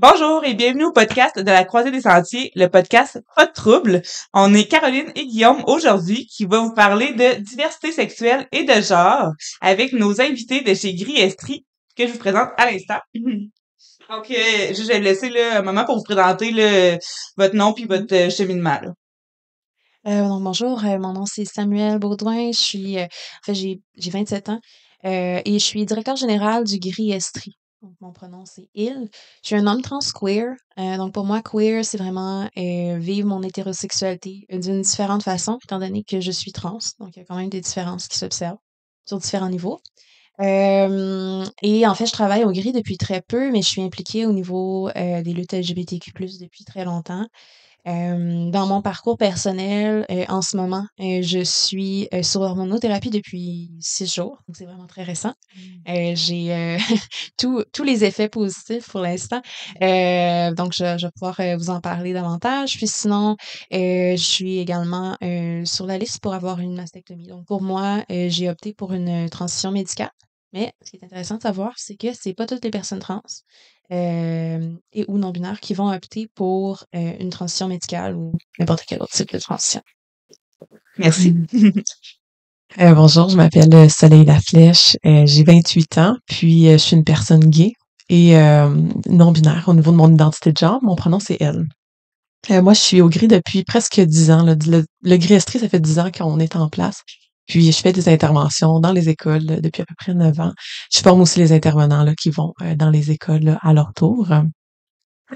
Bonjour et bienvenue au podcast de la Croisée des Sentiers, le podcast Pas de trouble. On est Caroline et Guillaume aujourd'hui qui va vous parler de diversité sexuelle et de genre avec nos invités de chez Gris Estrie que je vous présente à l'instant. Donc, euh, je vais laisser là, un moment pour vous présenter le, votre nom puis votre euh, cheminement. Là. Euh, donc, bonjour, mon nom c'est Samuel Baudouin. Je suis, en fait, j'ai, j'ai 27 ans et je suis directeur général du Gris Estrie. Mon pronom c'est il. Je suis un homme trans queer. Euh, donc, pour moi, queer, c'est vraiment euh, vivre mon hétérosexualité d'une différente façon, étant donné que je suis trans. Donc, il y a quand même des différences qui s'observent sur différents niveaux. Euh, et en fait, je travaille au gris depuis très peu, mais je suis impliquée au niveau euh, des luttes LGBTQ+, depuis très longtemps. Euh, dans mon parcours personnel, euh, en ce moment, euh, je suis sur hormonothérapie depuis six jours, donc c'est vraiment très récent. Euh, j'ai tous les effets positifs pour l'instant, Euh, donc je, je vais pouvoir vous en parler davantage. Puis sinon, je suis également sur la liste pour avoir une mastectomie. Donc pour moi, j'ai opté pour une transition médicale. Mais ce qui est intéressant de savoir, c'est que c'est pas toutes les personnes trans euh, et ou non binaires qui vont opter pour euh, une transition médicale ou n'importe quel autre type de transition. Merci. Euh, bonjour, je m'appelle Soleil Laflèche, euh, j'ai 28 ans, puis euh, je suis une personne gay et euh, non-binaire au niveau de mon identité de genre. Mon pronom, c'est elle. Euh, moi, je suis au gris depuis presque 10 ans. là. Le, le gris estrie, ça fait 10 ans qu'on est en place. Puis, je fais des interventions dans les écoles là, depuis à peu près 9 ans. Je forme aussi les intervenants là, qui vont euh, dans les écoles à leur tour.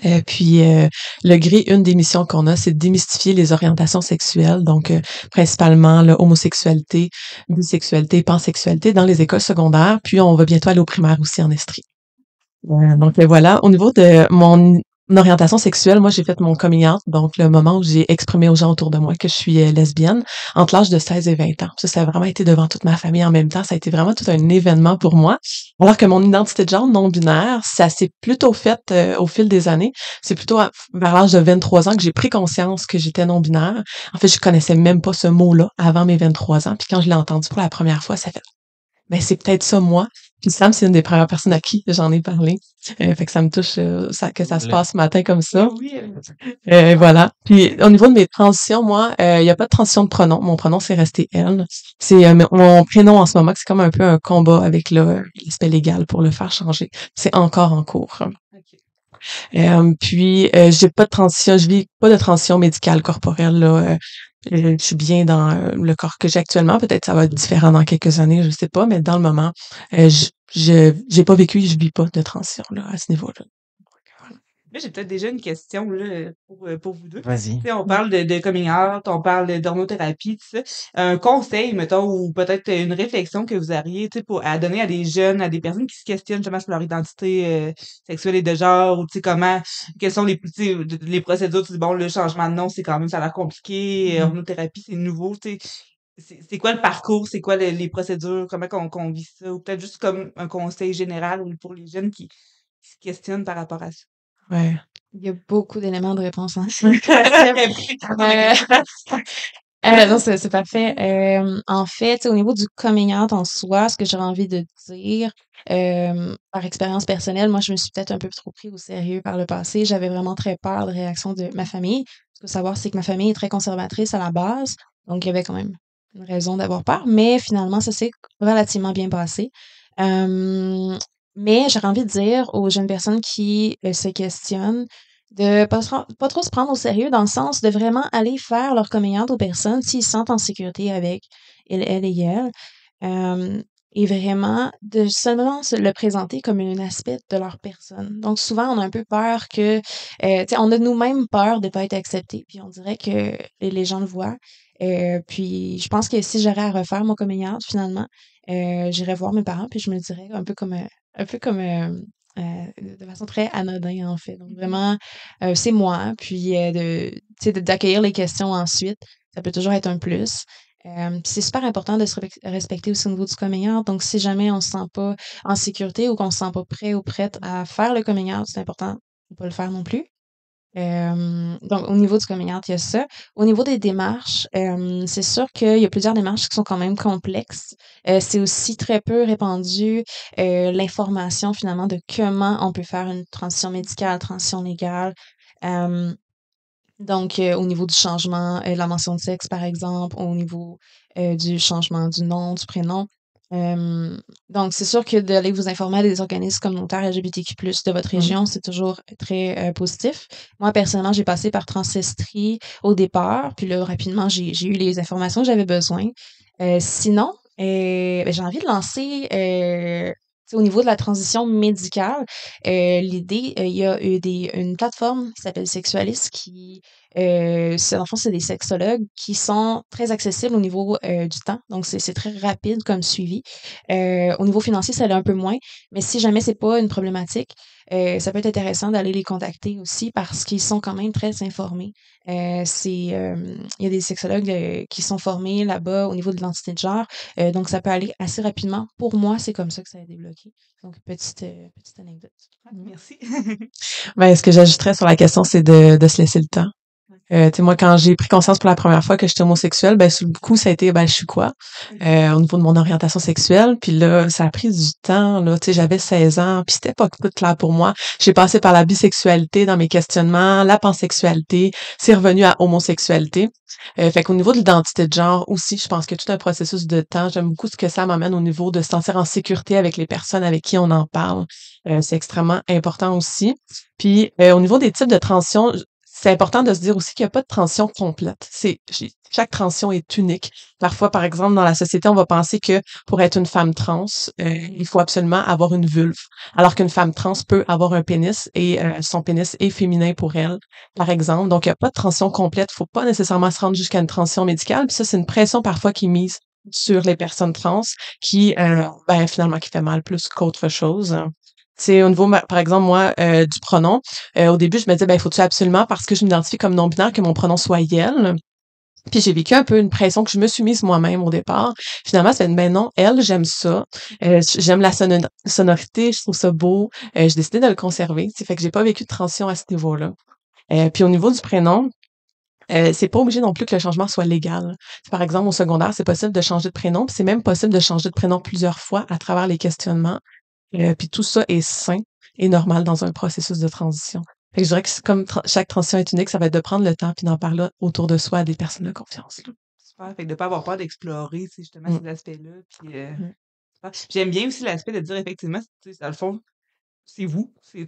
Euh, puis euh, le gris, une des missions qu'on a, c'est de démystifier les orientations sexuelles, donc euh, principalement l'homosexualité, bisexualité, pansexualité dans les écoles secondaires. Puis on va bientôt aller au primaire aussi en Estrie. Euh, donc euh, voilà, au niveau de mon orientation sexuelle, moi j'ai fait mon coming out, donc le moment où j'ai exprimé aux gens autour de moi que je suis euh, lesbienne, entre l'âge de 16 et 20 ans. Ça, ça a vraiment été devant toute ma famille en même temps. Ça a été vraiment tout un événement pour moi. Alors que mon identité de genre non-binaire, ça s'est plutôt fait euh, au fil des années. C'est plutôt vers l'âge de 23 ans que j'ai pris conscience que j'étais non-binaire. En fait, je connaissais même pas ce mot-là avant mes 23 ans. Puis quand je l'ai entendu pour la première fois, ça fait ben c'est peut-être ça moi. Puis Sam, c'est une des premières personnes à qui j'en ai parlé. Euh, fait que ça me touche euh, ça, que ça se passe ce matin comme ça. Oui, euh, Euh, voilà. Puis au niveau de mes transitions, moi, euh, il n'y a pas de transition de pronom. Mon pronom, c'est resté elle. C'est euh, mon prénom en ce moment, c'est comme un peu un combat avec le- l'aspect légal pour le faire changer. C'est encore en cours. ok. Euh, puis euh, j'ai pas de transition, je vis pas de transition médicale corporelle là. Euh, je suis bien dans euh, le corps que j'ai actuellement. Peut-être ça va être différent dans quelques années, je sais pas, mais dans le moment, euh, je j'ai pas vécu, je vis pas de transition à ce niveau-là. Là, j'ai peut-être déjà une question là, pour, euh, pour vous deux. Vas-y. On parle de, de coming out, on parle d'hormothérapie, tout ça. Un conseil, mettons, ou peut-être une réflexion que vous auriez, pour, à donner à des jeunes, à des personnes qui se questionnent justement sur leur identité euh, sexuelle et de genre, ou comment, quelles sont les, les procédures, bon, le changement de nom, c'est quand même, ça a l'air compliqué, hormonothérapie, c'est nouveau. C'est quoi le parcours, c'est quoi le- les procédures, comment qu'on qu'on vit ça, ou peut-être juste comme un conseil général pour les jeunes qui, qui se questionnent par rapport à ça? Ouais. Il y a beaucoup d'éléments de réponse en Euh, non, c'est parfait. Euh, en fait, au niveau du coming out en soi, ce que j'aurais envie de dire, euh, par expérience personnelle, moi, je me suis peut-être un peu trop pris au sérieux par le passé. J'avais vraiment très peur de réaction de ma famille. Ce qu'il faut savoir, c'est que ma famille est très conservatrice à la base, donc il y avait quand même une raison d'avoir peur, mais finalement, ça s'est relativement bien passé. Euh, mais j'aurais envie de dire aux jeunes personnes qui euh, se questionnent de pas, pas trop se prendre au sérieux dans le sens de vraiment aller faire leur coming aux personnes s'ils se sentent en sécurité avec elle, et elle. Euh, et vraiment de seulement se le présenter comme un aspect de leur personne. Donc souvent on a un peu peur que, euh, tu on a nous-mêmes peur de pas être accepté, puis on dirait que les gens le voient. Euh, puis je pense que si j'aurais à refaire mon coming finalement, euh, j'irais voir mes parents puis je me dirais un peu comme euh, un peu comme euh, euh, de façon très anodin en fait. Donc vraiment euh, c'est moi puis euh, de tu sais de- d'accueillir les questions ensuite, ça peut toujours être un plus. Euh, c'est super important de se re- respecter aussi au niveau du coming out. Donc, si jamais on se sent pas en sécurité ou qu'on se sent pas prêt ou prête à faire le coming out, c'est important de pas le faire non plus. Euh, donc, au niveau du coming out, il y a ça. Au niveau des démarches, euh, c'est sûr qu'il y a plusieurs démarches qui sont quand même complexes. Euh, c'est aussi très peu répandu l'information finalement de comment on peut faire une transition médicale, transition légale. donc, au niveau du changement, la mention de sexe, par exemple, au niveau du changement du nom, du prénom, donc, c'est sûr que d'aller vous informer à des organismes communautaires LGBTQ+, de votre mmh. région, c'est toujours très euh, positif. Moi, personnellement, j'ai passé par Transestrie au départ, puis là, rapidement, j'ai eu les informations que j'avais besoin. Euh, sinon, euh, ben, j'ai envie de lancer au niveau de la transition médicale, l'idée, il y a eu des, une plateforme qui s'appelle Sexualist qui euh, en fond, c'est des sexologues qui sont très accessibles au niveau euh, du temps. Donc, c'est très rapide comme suivi. Euh, au niveau financier, ça l'est un peu moins. Mais si jamais c'est pas une problématique, euh, ça peut être intéressant d'aller les contacter aussi parce qu'ils sont quand même très informés. Euh, c'est, il y a des sexologues qui sont formés là-bas au niveau de l'identité de genre. donc, ça peut aller assez rapidement. Pour moi, c'est comme ça que ça a débloqué. Donc, petite, petite anecdote. Ah, merci. ben, ce que j'ajouterais sur la question, c'est de, de se laisser le temps. Euh, moi, quand j'ai pris conscience pour la première fois que j'étais homosexuelle, ben, sur le coup, ça a été, ben, je suis quoi? Euh, au niveau de mon orientation sexuelle. Puis là, ça a pris du temps, là. Tu sais, j'avais 16 ans, puis c'était pas tout clair pour moi. J'ai passé par la bisexualité dans mes questionnements, la pansexualité, c'est revenu à homosexualité. Euh, fait qu'au niveau de l'identité de genre aussi, je pense que tout un processus de temps. J'aime beaucoup ce que ça m'amène au niveau de se sentir en sécurité avec les personnes avec qui on en parle. Euh, c'est extrêmement important aussi. Puis euh, au niveau des types de transition, c'est important de se dire aussi qu'il n'y a pas de transition complète. C'est chaque transition est unique. Parfois, par exemple, dans la société, on va penser que pour être une femme trans, euh, il faut absolument avoir une vulve, alors qu'une femme trans peut avoir un pénis et euh, son pénis est féminin pour elle, par exemple. Donc, il n'y a pas de transition complète. Il faut pas nécessairement se rendre jusqu'à une transition médicale. Puis ça, c'est une pression parfois qui est mise sur les personnes trans, qui, euh, ben, finalement, qui fait mal plus qu'autre chose. C'est au niveau, par exemple, moi, euh, du pronom. Euh, au début, je me disais, ben, faut-tu absolument, parce que je m'identifie comme non-binaire, que mon pronom soit elle? Puis j'ai vécu un peu une pression que je me suis mise moi-même au départ. Finalement, c'est ben non, elle, j'aime ça. Euh, j'aime la sonorité, je trouve ça beau. j'ai décidé de le conserver. C'est fait que j'ai pas vécu de transition à ce niveau-là. puis au niveau du prénom, c'est pas obligé non plus que le changement soit légal. Par exemple, au secondaire, c'est possible de changer de prénom, puis c'est même possible de changer de prénom plusieurs fois à travers les questionnements. Euh, puis tout ça est sain et normal dans un processus de transition. Fait que je dirais que comme chaque transition est unique, ça va être de prendre le temps puis d'en parler autour de soi à des personnes de confiance. Là. Super. Fait que de pas avoir peur d'explorer justement mmh. ces aspects-là. Puis, euh, mmh. J'aime bien aussi l'aspect de dire effectivement, dans le fond, c'est vous. C'est,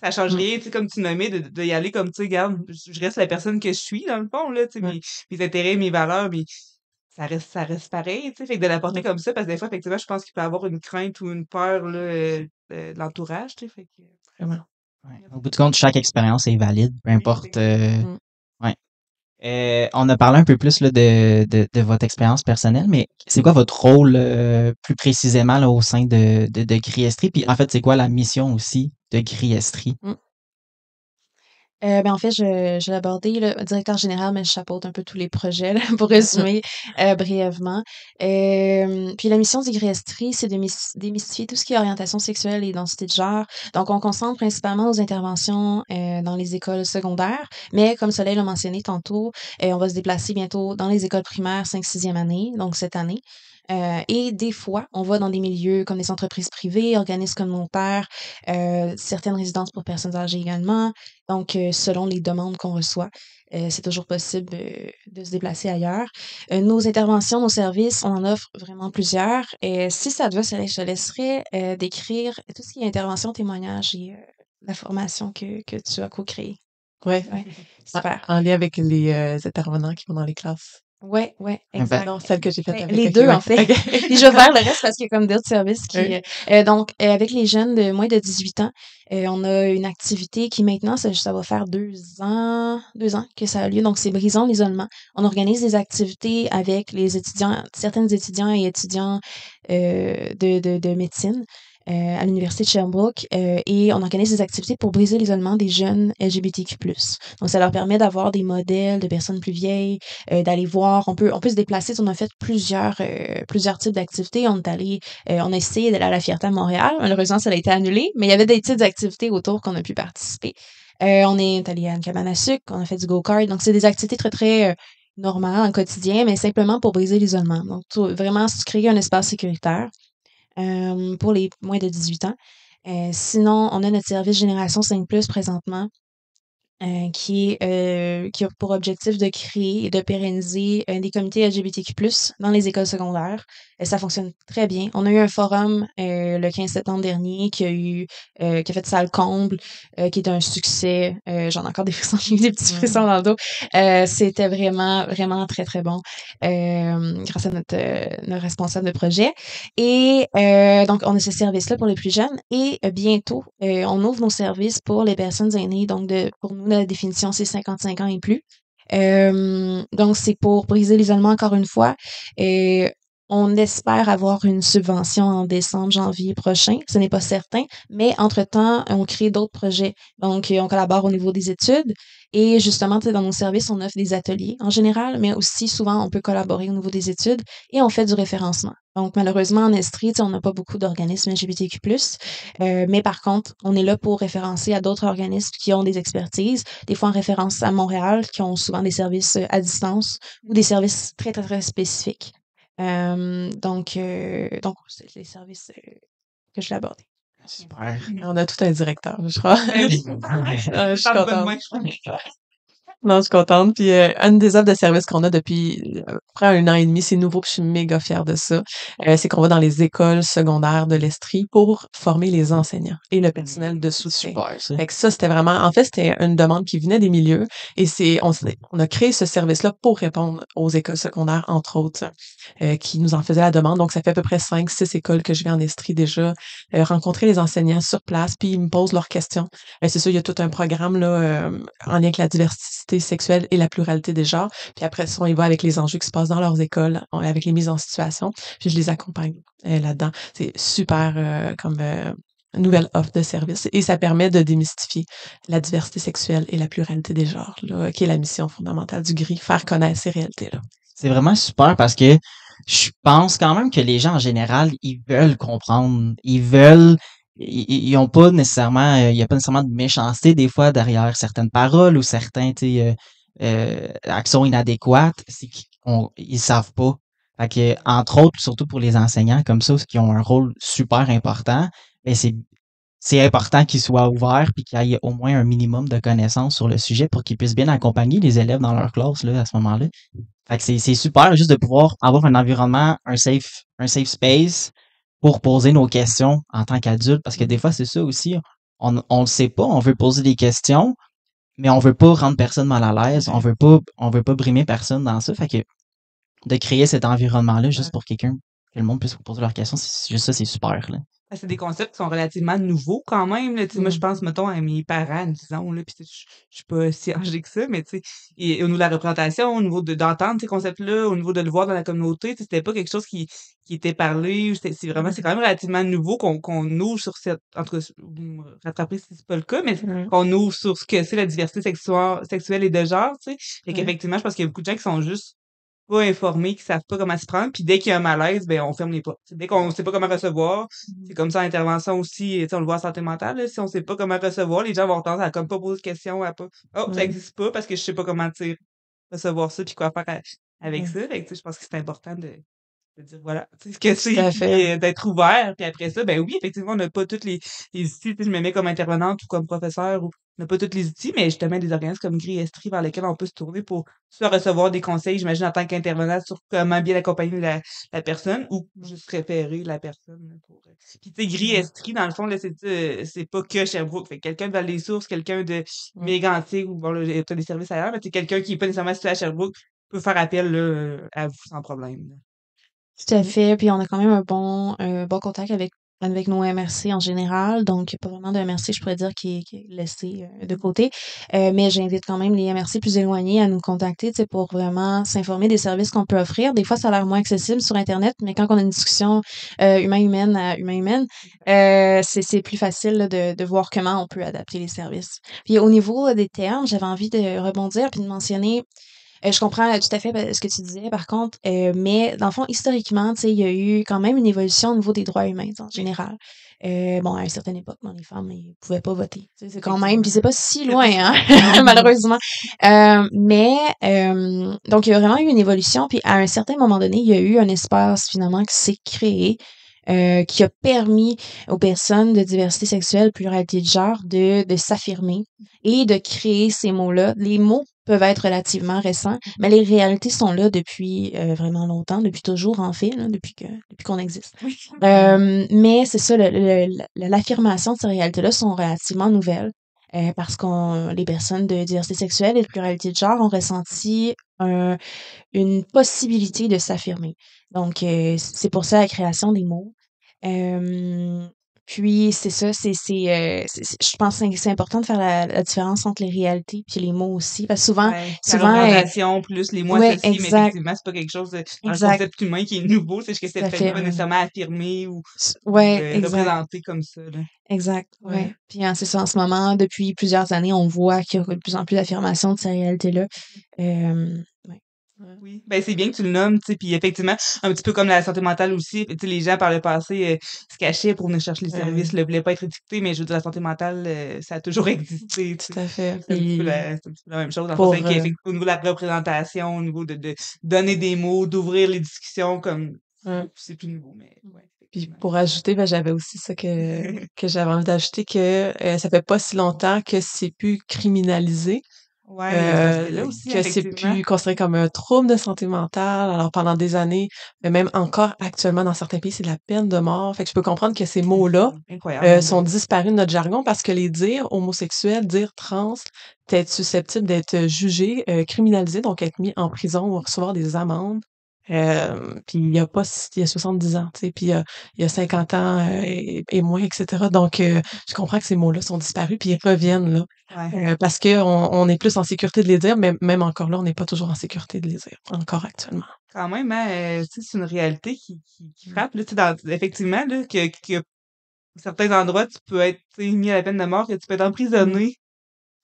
ça change mmh. rien, comme tu nommais, de, de y aller comme, tu sais, regarde, je reste la personne que je suis, dans le fond, là, mes, mes, intérêts, mes valeurs, mais ça reste, ça reste pareil, tu sais. Fait que de l'apporter comme ça, parce que des fois, effectivement, je pense qu'il peut y avoir une crainte ou une peur, là, euh, de, l'entourage, tu sais. Fait que, vraiment. Ouais. Au bout du compte, chaque expérience est valide, peu importe. Euh, mmh. ouais. Euh, on a parlé un peu plus là, de, de, de votre expérience personnelle, mais c'est quoi votre rôle euh, plus précisément là, au sein de, de, de Griestri? Puis en fait, c'est quoi la mission aussi de Griestri? Mmh. Euh, ben, en fait, je, je l'ai abordé, le directeur général, mais je chapeaute un peu tous les projets, là, pour résumer euh, brièvement. Euh, puis la mission d'Igriestri, c'est de démystifier tout ce qui est orientation sexuelle et identité de genre. Donc, on concentre principalement aux interventions euh, dans les écoles secondaires, mais comme Soleil l'a mentionné tantôt, euh, on va se déplacer bientôt dans les écoles primaires 5-6e année, donc cette année. Euh, et des fois, on va dans des milieux comme des entreprises privées, organismes communautaires, euh, certaines résidences pour personnes âgées également. Donc, euh, selon les demandes qu'on reçoit, c'est toujours possible de se déplacer ailleurs. nos interventions, nos services, on en offre vraiment plusieurs. Et si ça te va, je te laisserai décrire tout ce qui est intervention, témoignage et la formation que, que tu as co-créée. Oui, ouais, super. En, lien avec les intervenants qui vont dans les classes. Ouais, ouais, ah ben, exactement. celle que j'ai faite avec Les deux, en fait. Puis je vais faire le reste parce qu'il y a comme d'autres services qui. Euh, donc, euh, avec les jeunes de moins de 18 ans, euh, on a une activité qui maintenant, ça, ça, va faire deux ans, deux ans que ça a lieu. Donc, c'est Brisons l'isolement. On organise des activités avec les étudiants, certains étudiants et étudiants de, de, de médecine. Euh, à l'Université de Sherbrooke euh, et on organise des activités pour briser l'isolement des jeunes LGBTQ+. Donc, ça leur permet d'avoir des modèles de personnes plus vieilles, euh, d'aller voir, on peut, on peut se déplacer. On a fait plusieurs, plusieurs types d'activités. On est allé, on a essayé d'aller à la Fierté à Montréal. Malheureusement, ça a été annulé, mais il y avait des types d'activités autour qu'on a pu participer. on est allé à une cabane à sucre, on a fait du go-kart. Donc, c'est des activités très, très normales en quotidien, mais simplement pour briser l'isolement. Donc, vraiment créer un espace sécuritaire pour les moins de 18 ans. sinon, on a notre service Génération 5 Plus présentement, euh, qui, euh, qui a pour objectif de créer et de pérenniser euh, des comités LGBTQ+, dans les écoles secondaires. Et ça fonctionne très bien. On a eu un forum le 15 septembre dernier qui a eu qui a fait salle comble, qui est un succès. J'en ai encore des frissons, des petits frissons dans le dos. C'était vraiment, vraiment très, très bon grâce à notre, notre responsable de projet. Et donc, on a ce service-là pour les plus jeunes. Et bientôt, on ouvre nos services pour les personnes aînées, donc de, pour nous la définition, c'est 55 ans et plus. Euh, donc, c'est pour briser l'isolement encore une fois. Et on espère avoir une subvention en décembre, janvier prochain. Ce n'est pas certain, mais entre-temps, on crée d'autres projets. Donc, on collabore au niveau des études et justement, dans nos services, on offre des ateliers en général, mais aussi souvent, on peut collaborer au niveau des études et on fait du référencement. Donc, malheureusement, en Estrie, on n'a pas beaucoup d'organismes LGBTQ+, euh, mais par contre, on est là pour référencer à d'autres organismes qui ont des expertises, des fois en référence à Montréal, qui ont souvent des services à distance ou des services très, très, très spécifiques donc, donc c'est les services que je l'ai abordé. Super. On a tout un directeur, je crois. je suis contente. Non, je suis contente. Puis euh, une des offres de service qu'on a depuis euh, près un an et demi, c'est nouveau, puis je suis méga fière de ça. Euh, c'est qu'on va dans les écoles secondaires de l'Estrie pour former les enseignants et le personnel de soutien. Super, ça. Fait que ça, c'était vraiment, en fait, c'était une demande qui venait des milieux et c'est, on, on a créé ce service-là pour répondre aux écoles secondaires, entre autres, euh, qui nous en faisaient la demande. Donc, ça fait à peu près cinq, six écoles que je vais en Estrie déjà euh, rencontrer les enseignants sur place, puis ils me posent leurs questions. c'est ça, il y a tout un programme là en lien avec la diversité sexuelle et la pluralité des genres. Puis après ça, on y va avec les enjeux qui se passent dans leurs écoles, avec les mises en situation. Puis je les accompagne euh, là-dedans. C'est super euh, comme euh, nouvelle offre de service et ça permet de démystifier la diversité sexuelle et la pluralité des genres, là, qui est la mission fondamentale du GRI, faire connaître ces réalités-là. C'est vraiment super parce que je pense quand même que les gens en général, ils veulent comprendre, ils veulent ils ont pas nécessairement euh, il y a pas nécessairement de méchanceté des fois derrière certaines paroles ou certains euh, euh, actions inadéquates c'est qu'ils savent pas. Fait que entre autres surtout pour les enseignants comme ça qui ont un rôle super important c'est important qu'ils soient ouverts puis qu'il y ait au moins un minimum de connaissances sur le sujet pour qu'ils puissent bien accompagner les élèves dans leur classe là à ce moment-là. Fait que c'est super juste de pouvoir avoir un environnement un safe space pour poser nos questions en tant qu'adulte, parce que des fois, c'est ça aussi, on on le sait pas, on veut poser des questions, mais on veut pas rendre personne mal à l'aise, on veut pas on veut pas brimer personne dans ça, fait que de créer cet environnement-là juste pour quelqu'un, que le monde puisse poser leurs questions, c'est juste ça, c'est super, là. Ben, c'est des concepts qui sont relativement nouveaux quand même. Là. Moi, je mmh. pense, mettons, à mes parents, disons, là, puis je, je suis pas si âgée que ça, mais tu sais, au niveau de la représentation, au niveau d'entendre ces concepts-là, au niveau de le voir dans la communauté, c'était pas quelque chose qui, qui était parlé. C'est vraiment, c'est quand même relativement nouveau qu'on qu'on ouvre sur cette, entre rattraper si c'est pas le cas, mais mmh. qu'on ouvre sur ce que c'est la diversité sexuelle, sexuelle et de genre, tu sais. Et qu'effectivement, je pense qu'il y a beaucoup de gens qui sont juste pas informés, qui savent pas comment se prendre, puis dès qu'il y a un malaise, ben on ferme les portes. dès qu'on sait pas comment recevoir, mmh c'est comme ça l'intervention aussi, on le voit en santé mentale, là, si on sait pas comment recevoir, les gens vont tendance à comme pas poser de questions, à pas Oh, ça existe pas parce que je sais pas comment recevoir ça puis quoi faire avec ça. je pense que c'est important de, de dire voilà, tu sais ce que c'est, d'être ouvert, puis après ça, ben oui, effectivement, on n'a pas tous les, les outils, je me mets comme intervenante ou comme professeur ou on n'a pas tous les outils, mais justement des organismes comme Gris Estrie vers lesquels on peut se tourner pour soit recevoir des conseils, j'imagine, en tant qu'intervenant sur comment bien accompagner la, la personne ou juste référer la personne. Pour... Euh, puis tu sais, Gris mmh. Estrie, dans le fond, là, c'est, euh, c'est pas que Sherbrooke. Fait quelqu'un de Val-des-Sources, quelqu'un de mmh. Mégantic ou bon, là, y a des services ailleurs, mais quelqu'un qui n'est pas nécessairement situé à Sherbrooke peut faire appel là, à vous sans problème. Tout à mmh. fait. Puis on a quand même un bon, un bon contact avec avec nos MRC en général. Donc, pas vraiment de MRC, je pourrais dire, qui est, qui est laissé euh, de côté. Euh, mais j'invite quand même les MRC plus éloignés à nous contacter pour vraiment s'informer des services qu'on peut offrir. Des fois, ça a l'air moins accessible sur Internet, mais quand on a une discussion euh, humain-humaine à humain-humaine, euh, c'est plus facile de, de voir comment on peut adapter les services. Puis au niveau des termes, j'avais envie de rebondir puis de mentionner Euh, je comprends tout à fait ben, ce que tu disais, par contre, euh, mais dans le fond, historiquement, tu sais, il y a eu quand même une évolution au niveau des droits humains en général. Euh, bon, à une certaine époque, les femmes ne pouvaient pas voter. C'est quand même, puis c'est pas si loin, hein, malheureusement. Euh, mais euh, donc il y a vraiment eu une évolution, puis à un certain moment donné, il y a eu un espace finalement qui s'est créé. Euh, qui a permis aux personnes de diversité sexuelle, pluralité de genre, de, de s'affirmer et de créer ces mots-là. Les mots peuvent être relativement récents, mais les réalités sont là depuis euh, vraiment longtemps, depuis toujours en fait, là, depuis que depuis qu'on existe. Euh, mais c'est ça, l'affirmation de ces réalités-là sont relativement nouvelles. Euh, parce qu'on les personnes de diversité sexuelle et de pluralité de genre ont ressenti un, une possibilité de s'affirmer. Donc, euh, c'est pour ça la création des mots. Euh, puis c'est ça, c'est c'est euh, je pense que c'est important de faire la, la, différence entre les réalités puis les mots aussi parce que souvent ouais, souvent la représentation plus les mots ouais, associés, mais effectivement c'est pas quelque chose de un concept humain qui est nouveau, c'est juste que c'est fait. pas nécessairement affirmé ou ouais, euh, représenté comme ça. Là. Exact, ouais. Ouais. Puis hein, c'est ça, en ce moment, depuis plusieurs années, on voit qu'il y a de plus en plus d'affirmation de ces réalités-là. Euh, ouais. Oui, ben c'est bien que tu le nommes, tu sais, puis effectivement, un petit peu comme la santé mentale aussi, tu sais, les gens par le passé euh, se cachaient pour venir chercher les Ouais. services, ne voulaient pas être étiquetés, mais je veux dire, la santé mentale, euh, ça a toujours existé, tu sais. Tout à fait. C'est un, petit peu Puis, la, c'est un petit peu la même chose, dans le pour, sens euh, au niveau de la représentation, au niveau de, de donner des mots, d'ouvrir les discussions, comme Ouais. c'est plus nouveau, mais ouais. Puis pour ajouter, ben, j'avais aussi ça que, que j'avais envie d'ajouter que ça fait pas si longtemps que c'est plus criminalisé, Ouais, euh, aussi, que c'est plus considéré comme un trouble de santé mentale. Alors pendant des années, mais même encore actuellement dans certains pays, c'est de la peine de mort. Fait que je peux comprendre que ces mots-là euh, sont disparus de notre jargon parce que les dire homosexuels, dire trans, être susceptible d'être jugé, euh, criminalisé, donc être mis en prison ou recevoir des amendes. Euh, puis il y a pas si- il y a 70 ans, tu sais, puis il y a, il y a 50 ans euh, et, et moins, etc. Donc euh, je comprends que ces mots-là sont disparus puis ils reviennent là Ouais. euh, parce que on, on est plus en sécurité de les dire, mais même encore là, on n'est pas toujours en sécurité de les dire encore actuellement. Quand même, hein, euh, tu sais, c'est une réalité qui, qui, qui frappe, là, tu sais, dans, effectivement, là, que, que à certains endroits, tu peux être tu sais, mis à la peine de mort, que tu peux être emprisonné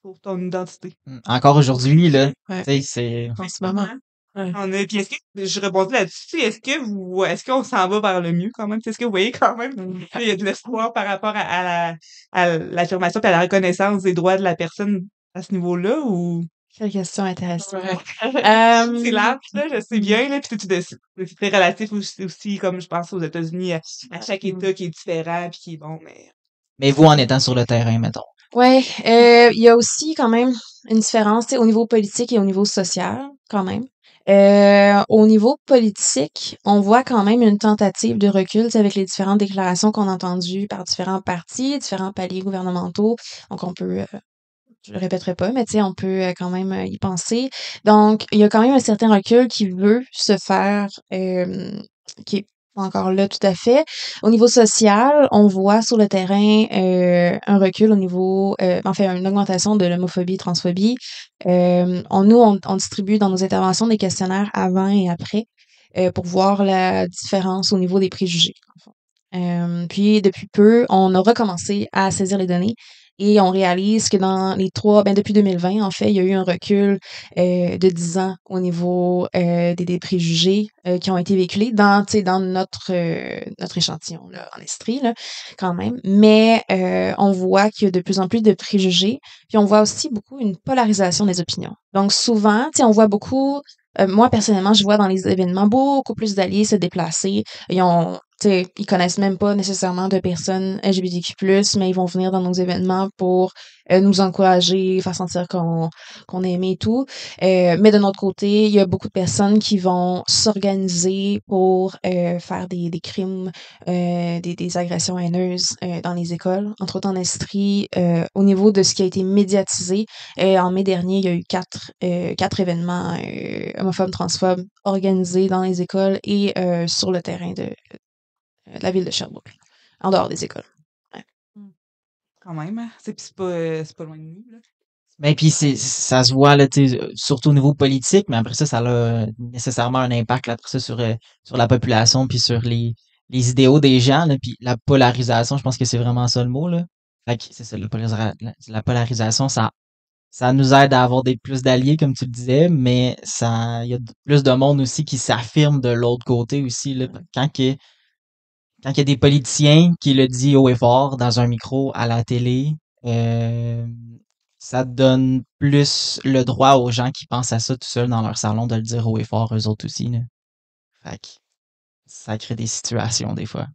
pour ton identité. Mm. Encore aujourd'hui, là, Ouais. tu sais, c'est... En ce moment. Ouais. On a, puis est-ce que, je rebondis là-dessus, est-ce que vous, est-ce qu'on s'en va vers le mieux quand même? Est-ce que vous voyez quand même qu'il y a de l'espoir par rapport à, à la, à l'affirmation et à la reconnaissance des droits de la personne à ce niveau-là ou? Quelle question intéressante. Ouais. Euh, C'est large, là, je sais bien, là, puis c'est très relatif aussi, aussi, comme je pense aux États-Unis, à, à chaque État qui est différent puis qui est bon, mais. Mais vous, en étant sur le terrain, mettons. Ouais, euh, il y a aussi quand même une différence tu sais, au niveau politique et au niveau social, quand même. Euh, au niveau politique, on voit quand même une tentative de recul avec les différentes déclarations qu'on a entendues par différents partis, différents paliers gouvernementaux. Donc, on peut, euh, je le répéterai pas, mais tu sais, on peut euh, quand même euh, y penser. Donc, il y a quand même un certain recul qui veut se faire, qui est encore là tout à fait. Au niveau social, on voit sur le terrain euh, un recul au niveau, euh, enfin une augmentation de l'homophobie, transphobie. Euh, nous, on, on distribue dans nos interventions des questionnaires avant et après euh, pour voir la différence au niveau des préjugés. puis depuis peu, on a recommencé à saisir les données et on réalise que dans les trois, ben depuis 2020, en fait, il y a eu un recul euh, de 10 ans au niveau euh, des, des préjugés euh, qui ont été véhiculés dans, dans notre, euh, notre échantillon là, en Estrie, là, quand même. Mais euh, on voit qu'il y a de plus en plus de préjugés. Puis on voit aussi beaucoup une polarisation des opinions. Donc souvent, on voit beaucoup euh, moi, personnellement, je vois dans les événements beaucoup plus d'alliés se déplacer. Ils ont, sais, ils connaissent même pas nécessairement de personnes LGBTQ+, mais ils vont venir dans nos événements pour euh, nous encourager, faire sentir qu'on qu'on est aimé et tout. Euh, mais de notre côté, il y a beaucoup de personnes qui vont s'organiser pour euh, faire des, des crimes, euh, des, des agressions haineuses euh, dans les écoles. Entre autres en Estrie, au niveau de ce qui a été médiatisé, en mai dernier, il y a eu quatre, quatre événements homophobes, transphobes organisés dans les écoles et sur le terrain de la ville de Sherbrooke, en dehors des écoles. Quand même, hein. C'est pas, euh, c'est pas loin de nous, là. Ben, puis c'est, ça se voit, là, euh, surtout au niveau politique, mais après ça, ça a euh, nécessairement un impact, là, après ça, sur, euh, sur la population, puis sur les, les idéaux des gens, là, puis la polarisation, je pense que c'est vraiment ça le mot, là. Fait que c'est ça, la, polarisa- la, la polarisation, ça ça nous aide à avoir des plus d'alliés, comme tu le disais, mais ça, il y a plus de monde aussi qui s'affirme de l'autre côté aussi, là. Quand que, quand il y a des politiciens qui le disent haut et fort dans un micro à la télé, euh, ça donne plus le droit aux gens qui pensent à ça tout seuls dans leur salon de le dire haut et fort eux autres aussi. Fait que ça crée des situations des fois.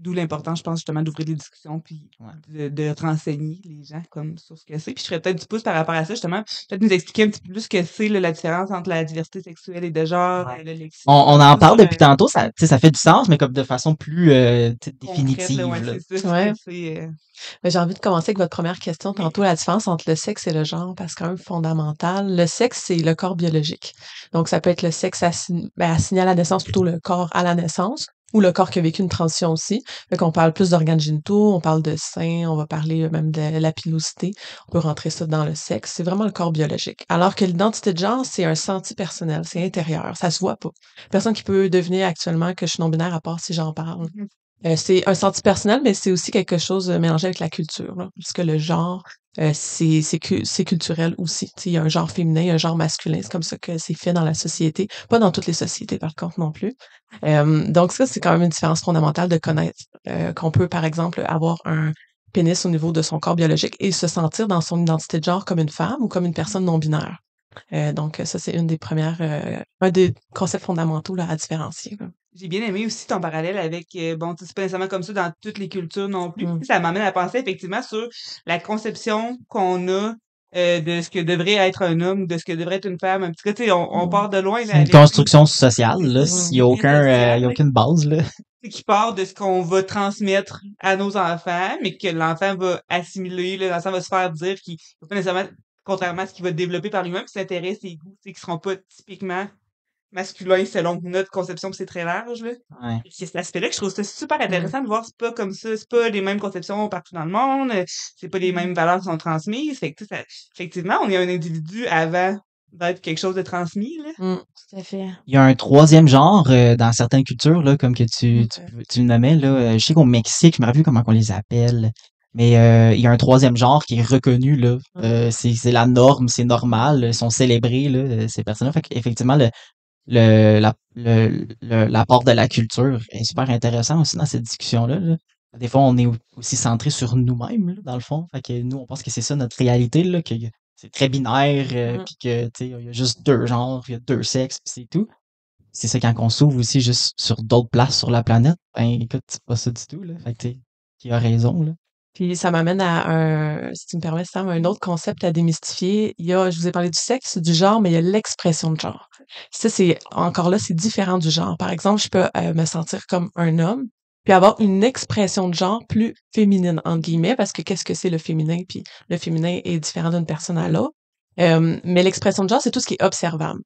D'où l'importance, je pense, justement, d'ouvrir des discussions puis Ouais. de, de renseigner les gens comme sur ce que c'est. Puis je ferais peut-être du pouce par rapport à ça, justement. Peut-être nous expliquer un petit peu plus ce que c'est là, la différence entre la diversité sexuelle et de genre, Ouais. euh, le lexique. On, on en parle depuis euh, tantôt, ça, fait du sens, mais comme de façon plus euh, définitive. là, ouais, là. c'est ça, Ouais. c'est, euh, Mais j'ai envie de commencer avec votre première question tantôt, la différence entre le sexe et le genre, parce qu'un fondamental, le sexe, c'est le corps biologique. Donc, ça peut être le sexe assign- ben, assigné à la naissance, plutôt le corps à la naissance, ou le corps qui a vécu une transition aussi. Fait qu'on parle plus d'organes génitaux, on parle de seins, on va parler même de la pilosité. On peut rentrer ça dans le sexe. C'est vraiment le corps biologique. Alors que l'identité de genre, c'est un senti personnel, c'est intérieur, ça se voit pas. Personne qui peut deviner actuellement que je suis non-binaire à part si j'en parle. Euh, c'est un senti personnel, mais c'est aussi quelque chose euh, mélangé avec la culture. Là, parce que le genre, euh, c'est c'est c'est culturel aussi. Il y a un genre féminin, y a un genre masculin. C'est comme ça que c'est fait dans la société. Pas dans toutes les sociétés, par contre, non plus. Euh, donc ça, c'est quand même une différence fondamentale de connaître euh, qu'on peut, par exemple, avoir un pénis au niveau de son corps biologique et se sentir dans son identité de genre comme une femme ou comme une personne non binaire. Euh, donc ça, c'est une des premières, euh, un des concepts fondamentaux là, à différencier. là. J'ai bien aimé aussi ton parallèle avec, euh, bon, tu sais, c'est pas nécessairement comme ça dans toutes les cultures non plus. Mm. Ça m'amène à penser effectivement sur la conception qu'on a euh, de ce que devrait être un homme, de ce que devrait être une femme. Un petit peu, tu sais, on, on Mm. part de loin. là, C'est une avec- construction sociale, là. C'est Il y a aucun, euh, y a aucune base, là. c'est qui part de ce qu'on va transmettre à nos enfants, mais que l'enfant va assimiler, là, l'enfant va se faire dire qu'il va pas nécessairement, contrairement à ce qu'il va développer par lui-même, ses intérêts, ses goûts, tu qui seront pas typiquement masculins selon notre conception, puis c'est très large, là. Ouais. C'est cet aspect-là que je trouve ça super intéressant de voir, c'est pas comme ça, c'est pas les mêmes conceptions partout dans le monde, c'est pas les mêmes valeurs qui sont transmises, fait que, tu sais, ça- effectivement, on est un individu avant d'être quelque chose de transmis, là. Mm. Tout à fait. Il y a un troisième genre euh, dans certaines cultures, là, comme que tu, tu, Ok. tu le nommais, là. euh, Je sais qu'au Mexique, je me rappelle plus comment on les appelle. Mais euh, il y a un troisième genre qui est reconnu, là. Euh, c'est la norme, c'est normal, ils sont célébrés, là, euh, ces personnes-là. Fait qu'effectivement, le, le, la, le, le- l'apport de la culture est super intéressant aussi dans cette discussion-là. là. Des fois, on est au- aussi centré sur nous-mêmes, dans le fond. Fait que nous, on pense que c'est ça notre réalité, là, que c'est très binaire, euh, Mm. puis que, tu sais, il y a juste deux genres, il y a deux sexes, puis c'est tout. C'est ça quand on s'ouvre aussi juste sur d'autres places sur la planète. Ben, écoute, c'est pas ça du tout, là. Fait que, qui a raison, là. Puis ça m'amène à un, si tu me permets, Sam, un autre concept à démystifier. Il y a, je vous ai parlé du sexe, du genre, mais il y a l'expression de genre. Ça, c'est, encore là, c'est différent du genre. Par exemple, je peux euh, me sentir comme un homme, puis avoir une expression de genre plus féminine, entre guillemets, parce que qu'est-ce que c'est le féminin? Puis le féminin est différent d'une personne à l'autre. Euh, mais l'expression de genre, c'est tout ce qui est observable.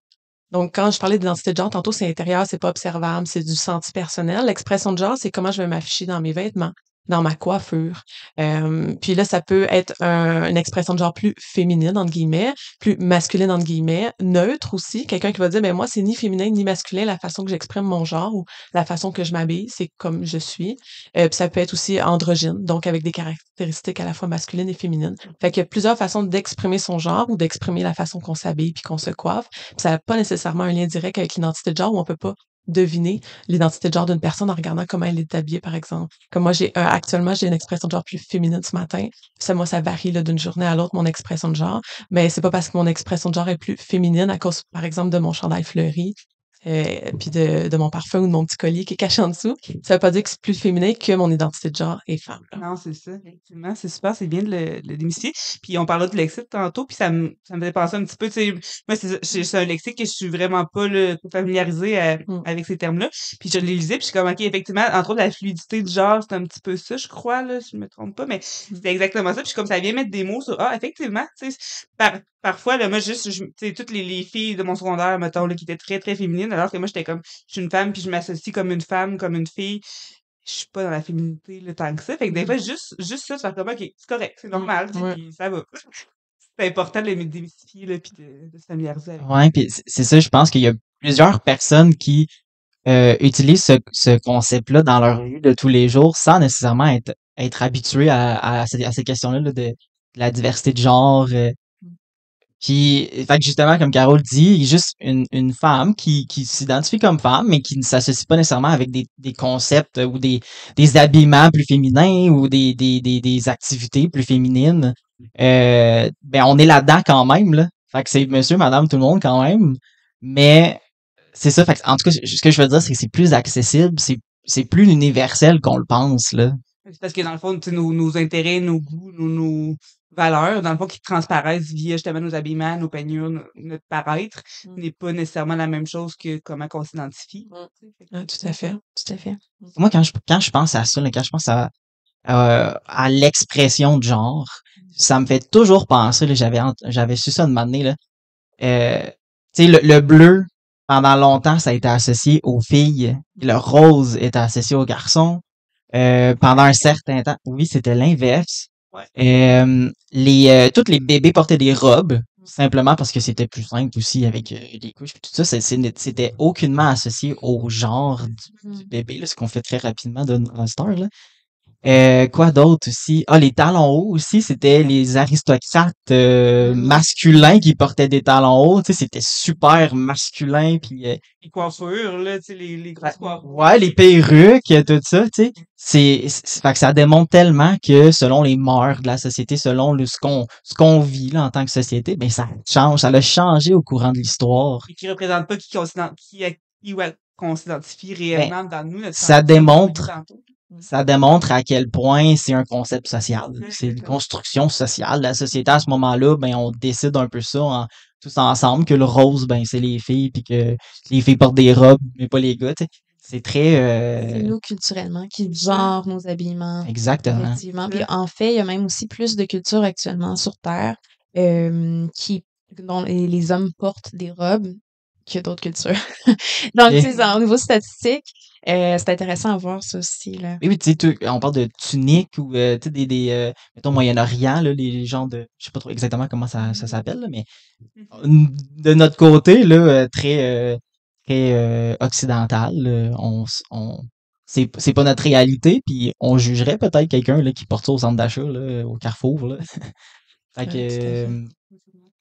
Donc, quand je parlais d'identité de genre, tantôt, c'est intérieur, c'est pas observable, c'est du senti personnel. L'expression de genre, c'est comment je vais m'afficher dans mes vêtements, dans ma coiffure. Euh, puis là, ça peut être un- une expression de genre plus féminine, entre guillemets, plus masculine, entre guillemets, neutre aussi. Quelqu'un qui va dire, ben moi, c'est ni féminin ni masculin la façon que j'exprime mon genre ou la façon que je m'habille, c'est comme je suis. Euh, puis ça peut être aussi androgyne, donc avec des caractéristiques à la fois masculines et féminines. Fait qu'il y a plusieurs façons d'exprimer son genre ou d'exprimer la façon qu'on s'habille puis qu'on se coiffe. Puis ça n'a pas nécessairement un lien direct avec l'identité de genre où on peut pas deviner l'identité de genre d'une personne en regardant comment elle est habillée, par exemple. Comme moi, j'ai euh, actuellement, j'ai une expression de genre plus féminine ce matin. Ça, moi, ça varie d'une journée à l'autre, mon expression de genre. Mais c'est pas parce que mon expression de genre est plus féminine à cause, par exemple, de mon chandail fleuri. Euh, puis de, de mon parfum ou de mon petit collier qui est caché en dessous. Ça veut pas dire que c'est plus féminin que mon identité de genre est femme. là. Non, c'est ça, effectivement, c'est super, c'est bien de le, de le démystifier. Puis on parlait de lexique tantôt, puis ça me, ça me fait penser un petit peu, tu sais, moi, c'est un lexique que je suis vraiment pas là, familiarisée à- Mm. avec ces termes-là. Puis je les lisais, puis je suis comme, OK, effectivement, entre autres, la fluidité du genre, c'est un petit peu ça, je crois, là, si je me trompe pas, mais c'est exactement ça. Puis je suis comme, ça vient mettre des mots sur, ah, effectivement, tu sais, par, parfois, là, moi, juste, tu sais, toutes les, les filles de mon secondaire, mettons, là, qui étaient très, très féminines, alors que moi, j'étais comme, je suis une femme, puis je m'associe comme une femme, comme une fille je suis pas dans la féminité là, tant que ça. Fait que des fois, juste, juste ça, faire comme, OK, c'est correct, c'est normal, tu sais, ouais. puis ça va. C'est important de le démystifier, là, puis de, de se familiariser avec. Ouais, puis c'est- ça, je pense qu'il y a plusieurs personnes qui euh, utilisent ce, ce concept-là dans leur vie de tous les jours sans nécessairement être, être habitués à, à, ces, à ces questions-là là, de, de la diversité de genre. euh. Puis, fait que justement, comme Carole dit, juste une, une femme qui, qui s'identifie comme femme, mais qui ne s'associe pas nécessairement avec des, des concepts ou des, des habillements plus féminins ou des, des, des, des activités plus féminines. Euh, ben, on est là-dedans quand même, là. Fait que c'est monsieur, madame, tout le monde quand même. Mais c'est ça. Fait que, en tout cas, ce que je veux dire, c'est que c'est plus accessible, c'est, c'est plus universel qu'on le pense, là. C'est parce que dans le fond, nos, nos intérêts, nos goûts, nos, nos valeurs, dans le fond, qui transparaissent via justement nos habillements, nos peignures, no- notre paraître, Mm. n'est pas nécessairement la même chose que comment qu'on s'identifie. Mm. Ah, tout à fait. Tout à fait. Moi, quand je, quand je pense à ça, là, quand je pense à, euh, à l'expression de genre, ça me fait toujours penser, là, j'avais, j'avais su ça de m'amener, là. Euh, tu sais, le, le bleu, pendant longtemps, ça a été associé aux filles. Le rose était associé aux garçons. Euh, pendant un certain temps, oui, c'était l'inverse. Euh, les, euh, tous les bébés portaient des robes, simplement parce que c'était plus simple aussi avec euh, les couches et tout ça. C'était aucunement associé au genre du, du bébé, là, ce qu'on fait très rapidement de dans Star. Là. Euh, quoi d'autre aussi? Ah, les talons hauts aussi, c'était les aristocrates euh, masculins qui portaient des talons hauts. Tu sais, c'était super masculin. Puis, euh, Les coiffures, là, tu sais, les, les grosses coiffures. ouais, les perruques, euh, tout ça, tu sais. C'est, fait que ça démontre tellement que selon les mœurs de la société, selon le, ce qu'on, ce qu'on vit là, en tant que société, ben ça change, ça a changé au courant de l'histoire. Et qui représentent pas qui qui, qui ou à- qu'on s'identifie réellement dans nous. notre Ben, ça démontre-. Ça démontre à quel point c'est un concept social. C'est une construction sociale. La société à ce moment-là, ben on décide un peu ça en- tous ensemble que le rose, ben c'est les filles, puis que les filles portent des robes, mais pas les gars. tu sais. C'est très euh, C'est nous culturellement qui genre nos habillements. exactement. Effectivement. Puis en fait, il y a même aussi plus de culture actuellement sur Terre euh, qui dont les, les hommes portent des robes que d'autres cultures. Donc, sais, au niveau statistique, euh, c'est intéressant à voir ça aussi. Là. Oui, oui, tu sais, tu- on parle de tunique ou euh, tu sais, des, des euh, mettons Moyen-Orient, là, les gens de. Je sais pas trop exactement comment ça, ça s'appelle, là, mais de notre côté, là, euh, très euh, très euh, occidental, là, on, c'est c'est pas notre réalité, puis on jugerait peut-être quelqu'un là qui porte ça au centre d'achat, là, au Carrefour, là. fait que fait. euh,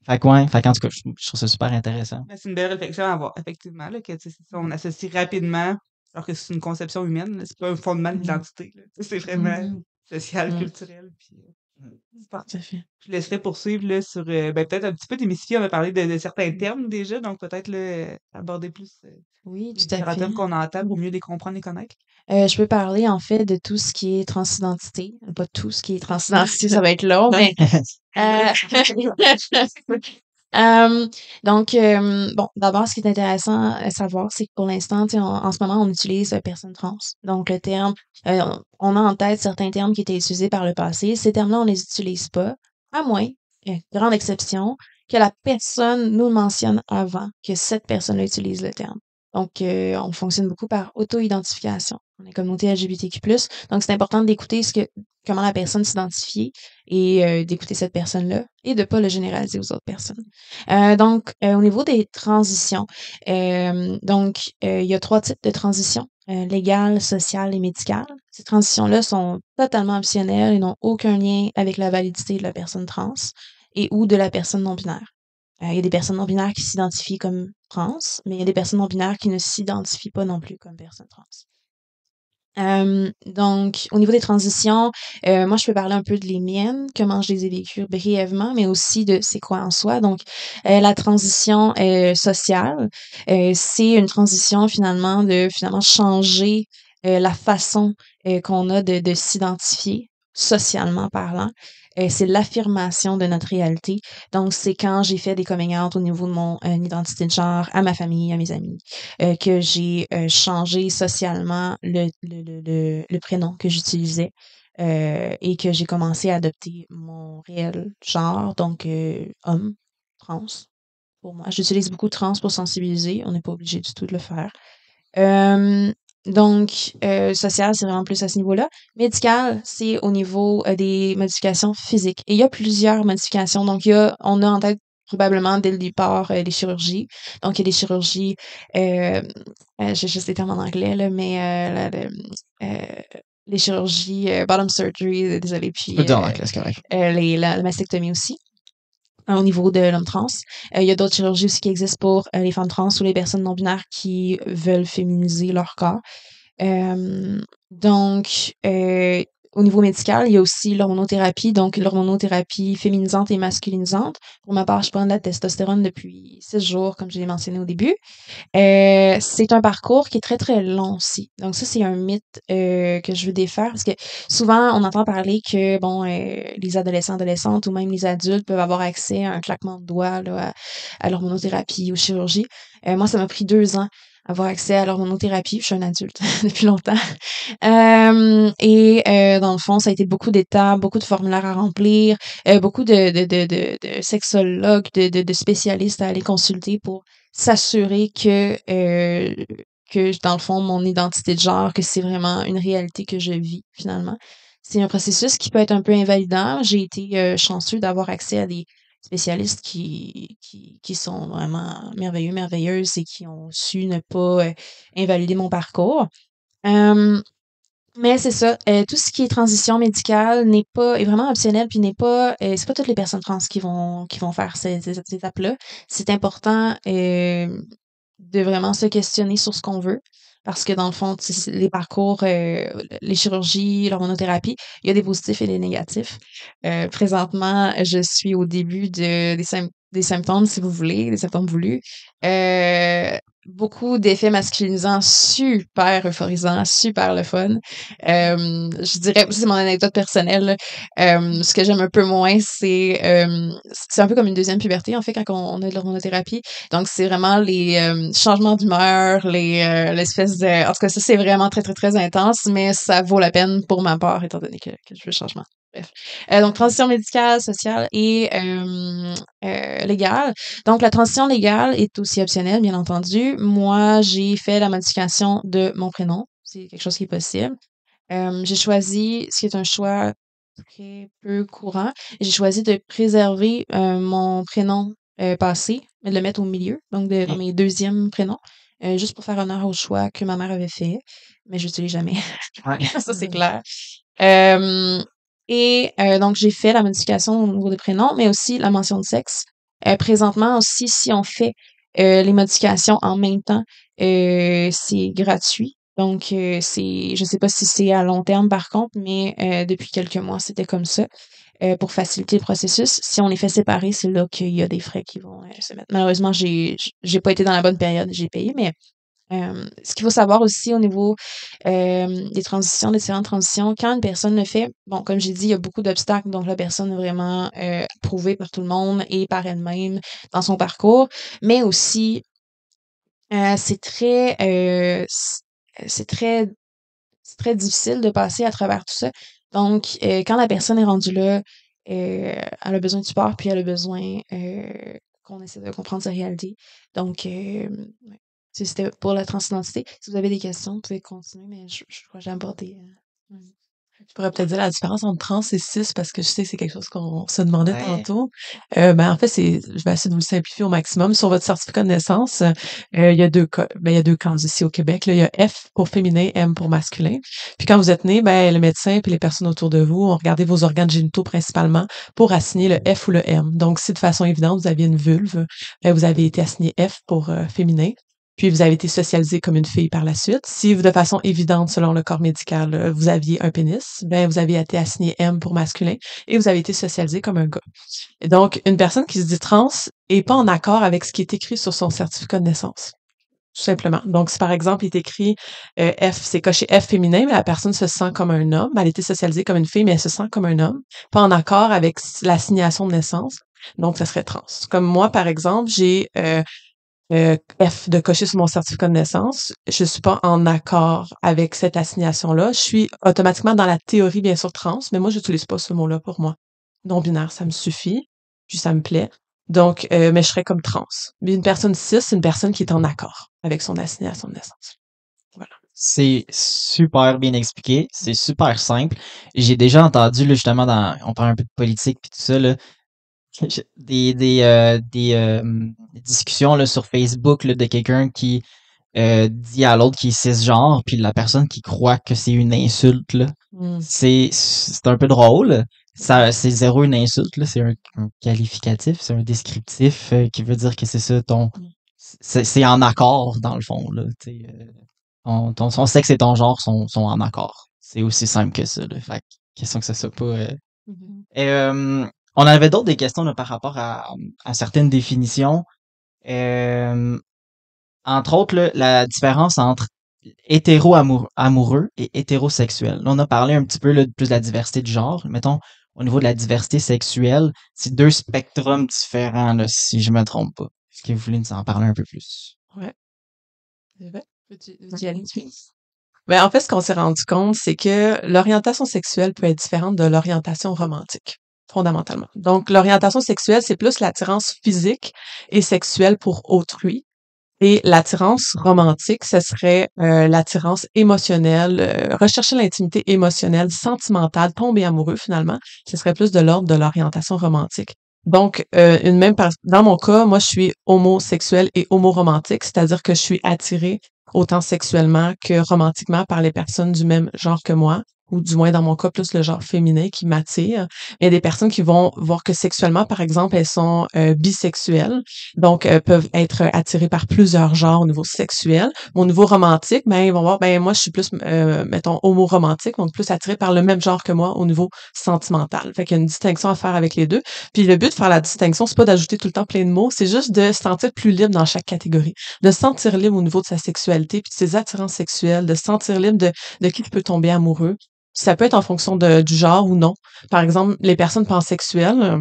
fait que ouais, fait qu'en tout cas, je, je trouve ça super intéressant. Mais C'est une belle réflexion à avoir, effectivement, là, que on associe rapidement, alors que c'est une conception humaine, c'est pas un fondement. Tu sais, C'est vraiment Mhm. social, culturel. Puis, euh, super. Tout à fait. Je laisserai poursuivre là, sur euh, ben, peut-être un petit peu démystifier. On a parlé de, de certains termes déjà, donc peut-être euh, aborder plus euh, Oui, les tout différents fait. termes qu'on entend pour mieux les comprendre et connaître. Euh, je peux parler en fait de tout ce qui est transidentité. Pas tout ce qui est transidentité, ça va être long, mais donc euh, bon, d'abord, ce qui est intéressant à savoir, c'est que pour l'instant, en, ce moment, on utilise personne trans. Donc le terme, on a en tête certains termes qui étaient utilisés par le passé. Ces termes-là, on les utilise pas, à moins, euh, grande exception, que la personne nous mentionne avant que cette personne-là utilise le terme. Donc, euh, on fonctionne beaucoup par auto-identification. On est communauté LGBTQ+. Donc, c'est important d'écouter comment la personne s'identifie et euh, d'écouter cette personne-là et de pas le généraliser aux autres personnes. Euh, donc, euh, au niveau des transitions, donc, il y a trois types de transitions. Légales, sociales et médicales. Ces transitions-là sont totalement optionnelles et n'ont aucun lien avec la validité de la personne trans et ou de la personne non-binaire. Euh, Il y a des personnes non-binaires qui s'identifient comme trans, mais il y a des personnes non-binaires qui ne s'identifient pas non plus comme personnes trans. Euh, donc, au niveau des transitions, euh, moi, je peux parler un peu de les miennes, comment je les ai vécues brièvement, mais aussi de c'est quoi en soi. Donc, euh, la transition euh, sociale, euh, c'est une transition finalement de finalement changer euh, la façon euh, qu'on a de, de s'identifier socialement parlant. Euh, c'est l'affirmation de notre réalité. Donc, c'est quand j'ai fait des coming out au niveau de mon euh, identité de genre à ma famille, à mes amis, euh, que j'ai euh, changé socialement le, le, le, le, prénom que j'utilisais euh, et que j'ai commencé à adopter mon réel genre, donc homme, trans, pour moi. J'utilise beaucoup trans pour sensibiliser. On n'est pas obligé du tout de le faire. Euh, donc, euh, social, c'est vraiment plus à ce niveau-là. Médical, c'est au niveau euh, des modifications physiques. Et il y a plusieurs modifications. Donc, il y a, on a en tête probablement dès le départ euh, les chirurgies. Donc, il y a des chirurgies, euh, euh, j'ai juste les termes en anglais, là, mais les chirurgies bottom surgery, désolé, puis euh, anglais, c'est correct. euh, les, la, la mastectomie aussi. Au niveau de l'homme trans. il y a d'autres chirurgies aussi qui existent pour les femmes trans ou les personnes non binaires qui veulent féminiser leur corps. donc, au niveau médical, il y a aussi l'hormonothérapie, donc l'hormonothérapie féminisante et masculinisante. Pour ma part, je prends de la testostérone depuis six jours, comme je l'ai mentionné au début. Euh, c'est un parcours qui est très, très long aussi. Donc ça, c'est un mythe euh, que je veux défaire parce que souvent, on entend parler que, bon, euh, les adolescents, adolescentes ou même les adultes peuvent avoir accès à un claquement de doigts à, à l'hormonothérapie, aux chirurgies. moi, ça m'a pris deux ans avoir accès à l'hormonothérapie. Je suis un adulte depuis longtemps. Euh, et euh, dans le fond, ça a été beaucoup d'étapes, beaucoup de formulaires à remplir, euh, beaucoup de, de, de, de, sexologues, de, spécialistes à aller consulter pour s'assurer que, que, dans le fond, mon identité de genre, que c'est vraiment une réalité que je vis finalement. C'est un processus qui peut être un peu invalidant. J'ai été chanceux d'avoir accès à des spécialistes qui, qui, qui, sont vraiment merveilleux, merveilleuses et qui ont su ne pas euh, invalider mon parcours. mais c'est ça, euh, tout ce qui est transition médicale n'est pas est vraiment optionnel puis n'est pas euh, c'est pas toutes les personnes trans qui vont qui vont faire ces, ces, étapes-là. C'est important de vraiment se questionner sur ce qu'on veut parce que dans le fond, les parcours, euh, les chirurgies, l'hormonothérapie, il y a des positifs et des négatifs. Euh, présentement, je suis au début de, des, des symptômes, si vous voulez, des symptômes voulus. Euh, beaucoup d'effets masculinisants super euphorisants, super le fun. Euh, je dirais, c'est mon anecdote personnelle. Euh, ce que j'aime un peu moins, c'est euh, c'est un peu comme une deuxième puberté en fait quand on, a de l'hormonothérapie. Donc c'est vraiment les euh, changements d'humeur, les euh, l'espèce de, en tout cas ça c'est vraiment très très très intense, mais ça vaut la peine pour ma part étant donné que, que je veux le changement. Bref. Euh, donc, transition médicale, sociale et euh, euh, légale. Donc, la transition légale est aussi optionnelle, bien entendu. Moi, j'ai fait la modification de mon prénom. C'est quelque chose qui est possible. j'ai choisi, ce qui est un choix très peu courant, j'ai choisi de préserver mon prénom passé, mais de le mettre au milieu, donc de, dans mes deuxièmes prénoms. juste pour faire honneur au choix que ma mère avait fait, mais je l'utilise jamais. Ça, c'est clair. Et euh, donc, j'ai fait la modification au niveau des prénoms, mais aussi la mention de sexe. Euh, présentement aussi, si on fait euh, les modifications en même temps, c'est gratuit. Donc, c'est, je sais pas si c'est à long terme par contre, mais depuis quelques mois, c'était comme ça. pour faciliter le processus. Si on les fait séparer, c'est là qu'il y a des frais qui vont se mettre. Malheureusement, j'ai j'ai pas été dans la bonne période, j'ai payé, mais euh, ce qu'il faut savoir aussi au niveau euh, des transitions, des différentes transitions, quand une personne le fait, bon, comme j'ai dit, il y a beaucoup d'obstacles, donc la personne est vraiment euh, approuvée par tout le monde et par elle-même dans son parcours, mais aussi c'est très c'est très c'est très difficile de passer à travers tout ça. Donc, quand la personne est rendue là, elle a besoin de support, puis elle a besoin qu'on essaie de comprendre sa réalité. Donc, c'était pour la transidentité. Si vous avez des questions, vous pouvez continuer, mais je, je crois que j'ai abordé. Euh, je pourrais peut-être dire la différence entre trans et cis parce que je sais que c'est quelque chose qu'on se demandait tantôt. Euh, ben en fait, c'est, je vais essayer de vous le simplifier au maximum. Sur votre certificat de naissance, euh, il y a deux cas, ben, il y a deux camps ici au Québec. Là, il y a F pour féminin, M pour masculin. Puis quand vous êtes né, ben le médecin et les personnes autour de vous ont regardé vos organes génitaux principalement pour assigner le F ou le M. Donc si de façon évidente vous aviez une vulve, ben, vous avez été assigné F pour euh, féminin puis vous avez été socialisé comme une fille par la suite. Si de façon évidente, selon le corps médical, euh, vous aviez un pénis, ben vous avez été assigné M pour masculin et vous avez été socialisé comme un gars. Donc, une personne qui se dit trans est pas en accord avec ce qui est écrit sur son certificat de naissance. Tout simplement. Donc, si par exemple, il est écrit euh, F, c'est coché F féminin, mais la personne se sent comme un homme, elle a été socialisée comme une fille, mais elle se sent comme un homme, pas en accord avec l'assignation de naissance, donc ça serait trans. Comme moi, par exemple, j'ai euh, euh, F de cocher sur mon certificat de naissance, je suis pas en accord avec cette assignation-là. Je suis automatiquement dans la théorie, bien sûr, trans, mais moi, j'utilise pas ce mot-là pour moi. Non-binaire, ça me suffit, puis ça me plaît. Donc, euh, mais je serais comme trans. Mais une personne cis, c'est une personne qui est en accord avec son assignation de naissance. Voilà. C'est super bien expliqué, c'est super simple. J'ai déjà entendu, là, justement, dans, on parle un peu de politique puis tout ça, là, des, des, euh, euh, des discussions là, sur Facebook là, de quelqu'un qui euh, dit à l'autre qui est cisgenre, puis la personne qui croit que c'est une insulte. Là. Mmh. C'est, c'est un peu drôle. ça c'est zéro une insulte, là, c'est un, un qualificatif, c'est un descriptif euh, qui veut dire que c'est ça ton c'est c'est en accord dans le fond là, tu sais, euh, ton, ton son sexe et ton genre sont, sont en accord. C'est aussi simple que ça là. Fait que, question que ça soit pas euh, Mhm. et, euh, on avait d'autres des questions là, par rapport à, à certaines définitions. Euh, entre autres, là, la différence entre hétéro-amoureux et hétérosexuel. Là, on a parlé un petit peu là, de plus de la diversité du genre. Mettons, au niveau de la diversité sexuelle, c'est deux spectrums différents, là, si je me trompe pas. Est-ce que vous voulez nous en parler un peu plus? C'est vrai? Veux-tu veux-tu y aller? Ben, en fait, ce qu'on s'est rendu compte, c'est que l'orientation sexuelle peut être différente de l'orientation romantique, Donc, l'orientation sexuelle, c'est plus l'attirance physique et sexuelle pour autrui. Et l'attirance romantique, ce serait euh, l'attirance émotionnelle, euh, rechercher l'intimité émotionnelle, sentimentale, tomber amoureux finalement. Ce serait plus de l'ordre de l'orientation romantique. Donc, euh, une même dans mon cas, moi, je suis homosexuel et homoromantique, c'est-à-dire que je suis attirée autant sexuellement que romantiquement par les personnes du même genre que moi, ou du moins dans mon cas, plus le genre féminin qui m'attire. Il y a des personnes qui vont voir que sexuellement, par exemple, elles sont euh, bisexuelles, donc euh, peuvent être attirées par plusieurs genres au niveau sexuel. Au niveau romantique, ben ils vont voir, ben moi je suis plus, euh, mettons, homo-romantique, donc plus attirée par le même genre que moi au niveau sentimental. Fait qu'il y a une distinction à faire avec les deux. Puis le but de faire la distinction, c'est pas d'ajouter tout le temps plein de mots, c'est juste de se sentir plus libre dans chaque catégorie, de se sentir libre au niveau de sa sexualité, puis de ses attirances sexuelles, de se sentir libre de, de qui peut tomber amoureux. Ça peut être en fonction de, du genre ou non. Par exemple, les personnes pansexuelles, euh,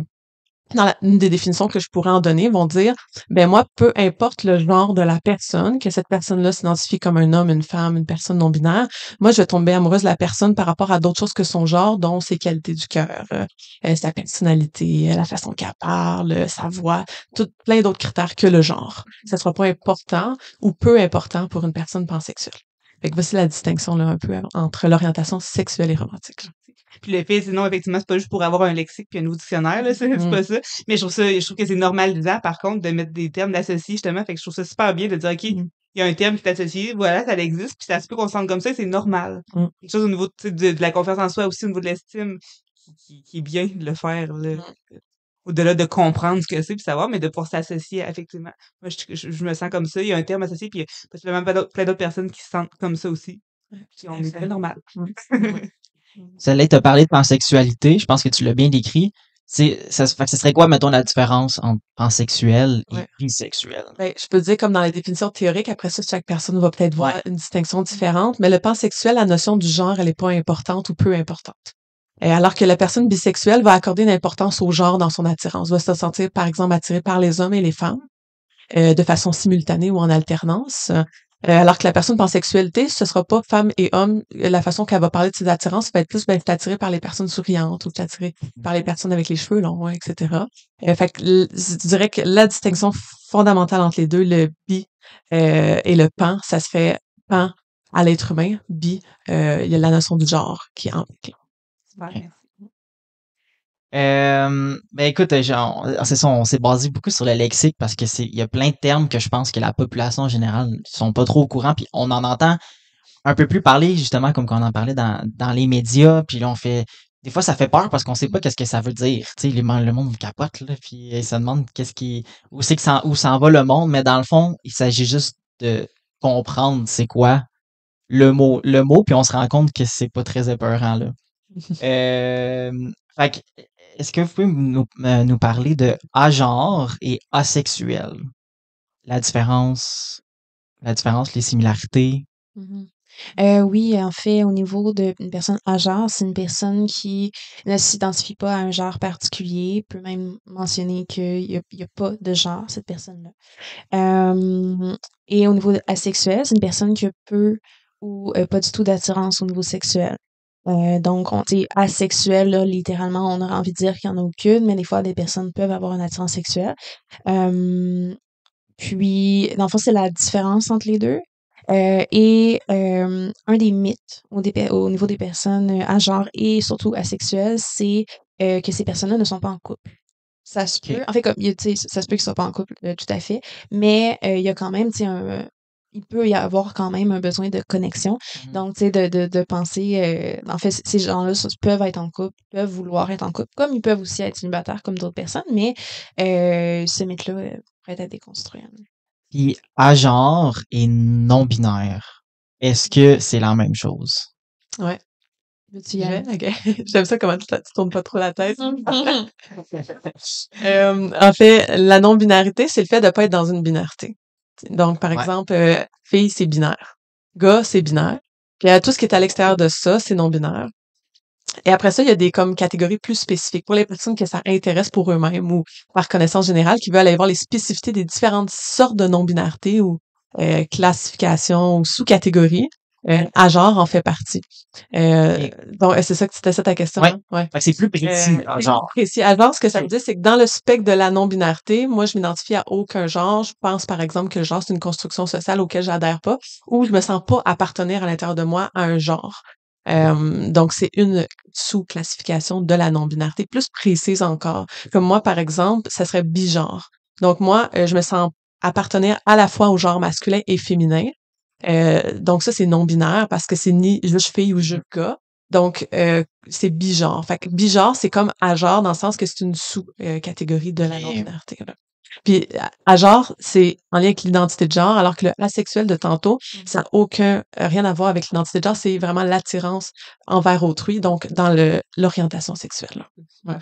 dans une des définitions que je pourrais en donner, vont dire, ben moi, peu importe le genre de la personne, que cette personne-là s'identifie comme un homme, une femme, une personne non binaire, moi, je vais tomber amoureuse de la personne par rapport à d'autres choses que son genre, dont ses qualités du cœur, euh, euh, sa personnalité, euh, la façon qu'elle parle, sa voix, tout plein d'autres critères que le genre. Ça sera pas important ou peu important pour une personne pansexuelle. Fait que voici la distinction là un peu euh, entre l'orientation sexuelle et romantique. Puis le fait, sinon, effectivement, c'est pas juste pour avoir un lexique puis un nouveau dictionnaire, là, c'est Mm. pas ça. Mais je trouve ça, je trouve que c'est normalisant, par contre, de mettre des termes d'associés, justement. Fait que je trouve ça super bien de dire, OK, il Mm. y a un terme qui est associé, voilà, ça existe, puis ça se peut qu'on se sente comme ça, c'est normal. Mm. Quelque chose au niveau de, de la confiance en soi aussi, au niveau de l'estime, qui, qui, qui est bien de le faire, là. Au-delà de comprendre ce que c'est puis savoir, mais de pouvoir s'associer, effectivement. Moi, je, je, je me sens comme ça, il y a un terme associé, puis il y a possiblement plein d'autres plein d'autres personnes qui se sentent comme ça aussi. Puis on est très normal. Ça là, t'as parlé de pansexualité, je pense que tu l'as bien décrit. C'est, ça, fait que ce serait quoi, mettons, la différence entre pansexuel et Ouais. bisexuel? Ben, je peux dire comme dans les définitions théoriques, après ça, chaque personne va peut-être voir Ouais. une distinction différente, mais le pansexuel, la notion du genre, elle est pas importante ou peu importante. Et alors que la personne bisexuelle va accorder une importance au genre dans son attirance, va se sentir, par exemple, attirée par les hommes et les femmes, euh, de façon simultanée ou en alternance. Euh, alors que la personne pansexualité, ce sera pas femme et homme. La façon qu'elle va parler de ses attirances va être plus ben, attirée par les personnes souriantes ou attirée par les personnes avec les cheveux longs, etc. Euh, fait que je dirais que la distinction fondamentale entre les deux, le bi euh, et le pan, ça se fait pan à l'être humain, bi, euh, il y a la notion du genre qui est en Super, merci. Euh, ben écoute, genre, euh, c'est ça, on s'est basé beaucoup sur le lexique parce que c'est, il y a plein de termes que je pense que la population en général sont pas trop au courant, puis on en entend un peu plus parler justement comme qu'on en parlait dans, dans les médias, puis là on fait, des fois ça fait peur parce qu'on sait pas qu'est-ce que ça veut dire, tu sais, le monde capote là, puis se demande qu'est-ce qui, où c'est que ça, où s'en va le monde, mais dans le fond, il s'agit juste de comprendre c'est quoi le mot, le mot, puis on se rend compte que c'est pas très épeurant là. Euh, fait est-ce que vous pouvez nous, euh, nous parler de agenre et asexuel? La différence, la différence, les similarités? Mhm. Euh, oui, en fait, au niveau d'une personne à c'est une personne qui ne s'identifie pas à un genre particulier, peut même mentionner qu'il n'y a, pas de genre, cette personne-là. Euh, et au niveau asexuel, c'est une personne qui a peu ou pas du tout d'attirance au niveau sexuel. Euh, donc, on dit asexuel, là, littéralement, on aurait envie de dire qu'il n'y en a aucune, mais des fois, des personnes peuvent avoir une attirance sexuelle. Euh, puis, dans le fond, c'est la différence entre les deux. Euh, et un des mythes au, niveau des personnes à genre et surtout asexuelles, c'est que ces personnes-là ne sont pas en couple. Ça se peut, en fait, comme, a, ça se peut qu'ils soient pas en couple, tout à fait, mais il y a quand même, tu sais, un, il peut y avoir quand même un besoin de connexion. Mhm. Donc, tu sais, de, de, de penser, euh, en fait, ces gens-là peuvent être en couple, peuvent vouloir être en couple, comme ils peuvent aussi être célibataires comme d'autres personnes, mais euh, ce mythe-là euh, pourrait être à déconstruire. Puis à genre et non-binaire, est-ce que c'est la même chose? Veux-tu y Je aller? vais? Ok. J'aime ça comment tu, tu tournes pas trop la tête. Euh, en fait, la non-binarité, c'est le fait de pas être dans une binarité. Donc, par Ouais. exemple, euh, fille, c'est binaire. Gars, c'est binaire. Puis euh, tout ce qui est à l'extérieur de ça, c'est non-binaire. Et après ça, il y a des comme catégories plus spécifiques pour les personnes que ça intéresse pour eux-mêmes ou par connaissance générale, qui veulent aller voir les spécificités des différentes sortes de non-binarité ou euh, classifications ou sous-catégories. Euh, à genre en fait partie. Euh, Et- donc, c'est ça que c'était ça ta question. Ouais. hein? Ouais. C'est plus précis, Euh, à genre. précis. Alors, ce que ça veut dire, c'est que dans le spectre de la non-binarité, moi, je m'identifie à aucun genre. Je pense, par exemple, que le genre, c'est une construction sociale auquel j'adhère pas, ou je me sens pas appartenir à l'intérieur de moi à un genre. Euh, donc, c'est une sous-classification de la non-binarité, plus précise encore. Comme moi, par exemple, ça serait bigenre. Donc, moi, euh, je me sens appartenir à la fois au genre masculin et féminin. Euh, donc, ça, c'est non-binaire parce que c'est ni juste fille ou juste gars. Donc, euh, c'est bigenre. Fait que bigenre, c'est comme à genre dans le sens que c'est une sous-catégorie de la non-binarité. Puis, à- genre, c'est en lien avec l'identité de genre, alors que le asexuel de tantôt, ça n'a aucun, euh, rien à voir avec l'identité de genre, c'est vraiment l'attirance envers autrui, donc dans le, l'orientation sexuelle. là.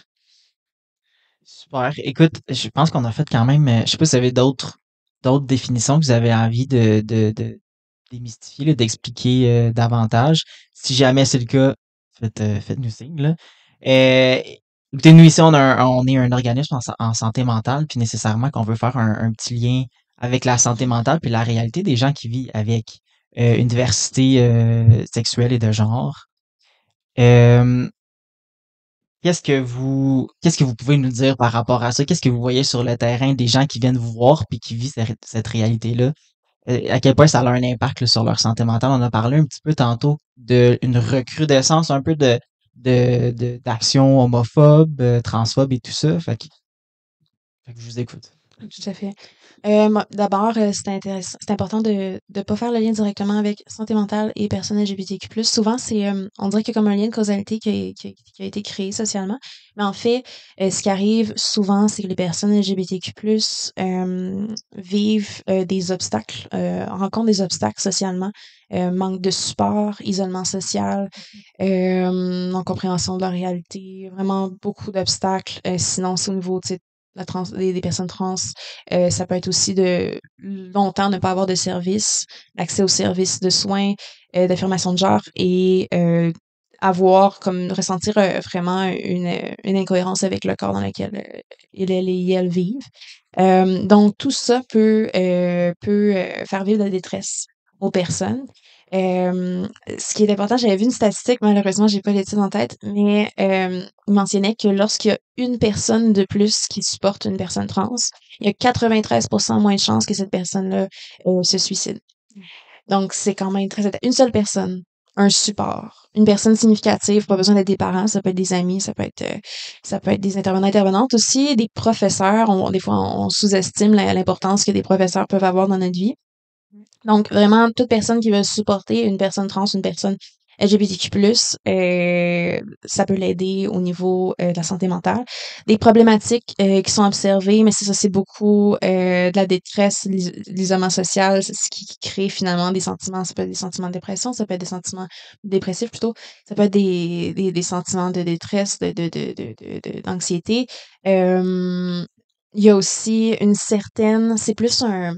Super. Écoute, je pense qu'on a fait quand même, euh, je sais pas si vous avez d'autres d'autres définitions que vous avez envie de, de, de démystifier, d'expliquer euh, davantage. Si jamais c'est le cas, faites, euh, faites-nous signe. Euh, écoutez, nous ici, on, un- est un organisme en, sa- en santé mentale, puis nécessairement qu'on veut faire un, petit lien avec la santé mentale, puis la réalité des gens qui vivent avec une diversité sexuelle et de genre. Qu'est-ce que vous qu'est-ce que vous pouvez nous dire par rapport à ça? Qu'est-ce que vous voyez sur le terrain des gens qui viennent vous voir puis qui vivent cette réalité-là? Euh, à quel point ça a un impact sur leur santé mentale? On a parlé un petit peu tantôt d'une recrudescence un peu de de de- d'actions homophobes, euh, transphobes et tout ça. Fait que je vous écoute. Tout à fait. Euh, D'abord, euh, c'est intéressant, c'est important de ne pas faire le lien directement avec santé mentale et personnes LGBTQ+. Souvent, c'est, euh, on dirait qu'il y a comme un lien de causalité qui a, qui a- été créé socialement. Mais en fait, ce qui arrive souvent, c'est que les personnes LGBTQ+, vivent des obstacles, rencontrent des obstacles socialement, manque de support, isolement social, euh, non-compréhension de leur réalité, vraiment beaucoup d'obstacles. Sinon, c'est au niveau, sais, des, personnes trans, euh, ça peut être aussi de longtemps ne pas avoir de services, accès aux services de soins, euh, d'affirmation de genre et euh, avoir comme ressentir vraiment une, incohérence avec le corps dans lequel il, elle et elles vivent. Donc tout ça peut peut faire vivre de la détresse aux personnes. Euh, ce qui est important, j'avais vu une statistique, malheureusement, j'ai pas l'étude en tête, mais euh, il mentionnait que lorsqu'il y a une personne de plus qui supporte une personne trans, il y a 93% moins de chances que cette personne-là euh, se suicide. Donc, c'est quand même très. Une seule personne, un support, une personne significative, pas besoin d'être des parents, ça peut être des amis, ça peut être euh, ça peut être des intervenants intervenantes aussi, des professeurs. On, des fois, on, sous-estime l'importance que des professeurs peuvent avoir dans notre vie. Donc, vraiment, toute personne qui veut supporter une personne trans, une personne LGBTQ+, euh, ça peut l'aider au niveau euh, de la santé mentale. Des problématiques euh, qui sont observées, mais c'est ça, c'est beaucoup euh, de la détresse, l'is- l'isolement social, ce qui crée finalement des sentiments, ça peut être des sentiments de dépression, ça peut être des sentiments dépressifs plutôt, ça peut être des, des, des sentiments de détresse, de, de- de- d'anxiété. Euh, il y a aussi une certaine, c'est plus un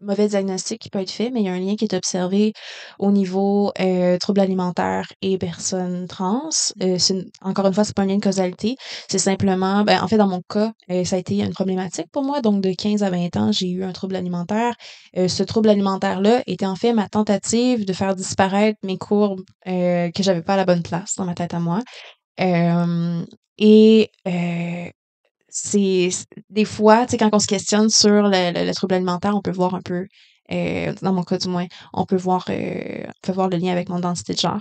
mauvais diagnostic qui peut être fait, mais il y a un lien qui est observé au niveau euh, troubles alimentaires et personnes trans. Euh, c'est une- encore une fois, c'est pas un lien de causalité. C'est simplement, ben, en fait, dans mon cas, euh, ça a été une problématique pour moi. Donc, de 15 à 20 ans, j'ai eu un trouble alimentaire. Euh, ce trouble alimentaire-là était en fait ma tentative de faire disparaître mes courbes euh, que j'avais pas à la bonne place dans ma tête à moi. Euh, et euh, c'est des fois, tu quand on se questionne sur le, le- le trouble alimentaire, on peut voir un peu, euh, dans mon cas du moins, on peut voir, euh, on peut voir le lien avec mon identité de genre.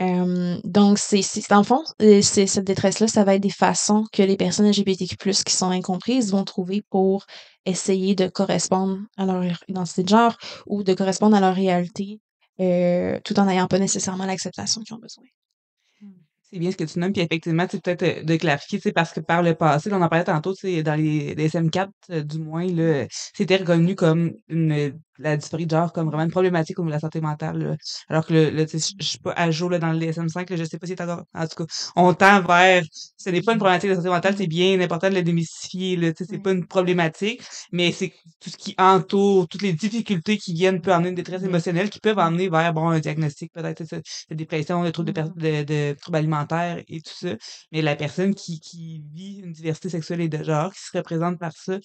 Euh, donc, c'est, c'est, le fond, euh, cette détresse-là, ça va être des façons que les personnes LGBTQ+, qui sont incomprises, vont trouver pour essayer de correspondre à leur identité de genre ou de correspondre à leur réalité, tout en n'ayant pas nécessairement l'acceptation qu'ils ont besoin. C'est bien ce que tu nommes, puis effectivement, c'est peut-être euh, de clarifier, c'est parce que par le passé, là, on en parlait tantôt, c'est dans les, les SM4, euh, du moins, là, c'était reconnu comme une la dysphorie de genre comme vraiment une problématique au niveau de la santé mentale. Là. Alors que le, je suis pas à jour là, dans le DSM-5, là, je sais pas si c'est encore. En tout cas, on tend vers ce n'est pas une problématique de santé mentale, c'est bien important de le démystifier. Là, c'est pas une problématique, mais c'est tout ce qui entoure, toutes les difficultés qui viennent peut amener une détresse émotionnelle qui peuvent amener vers bon un diagnostic, peut-être de dépression, de troubles de, de, de, troubles alimentaires et tout ça. Mais la personne qui, qui vit une diversité sexuelle et de genre, qui se représente par ça,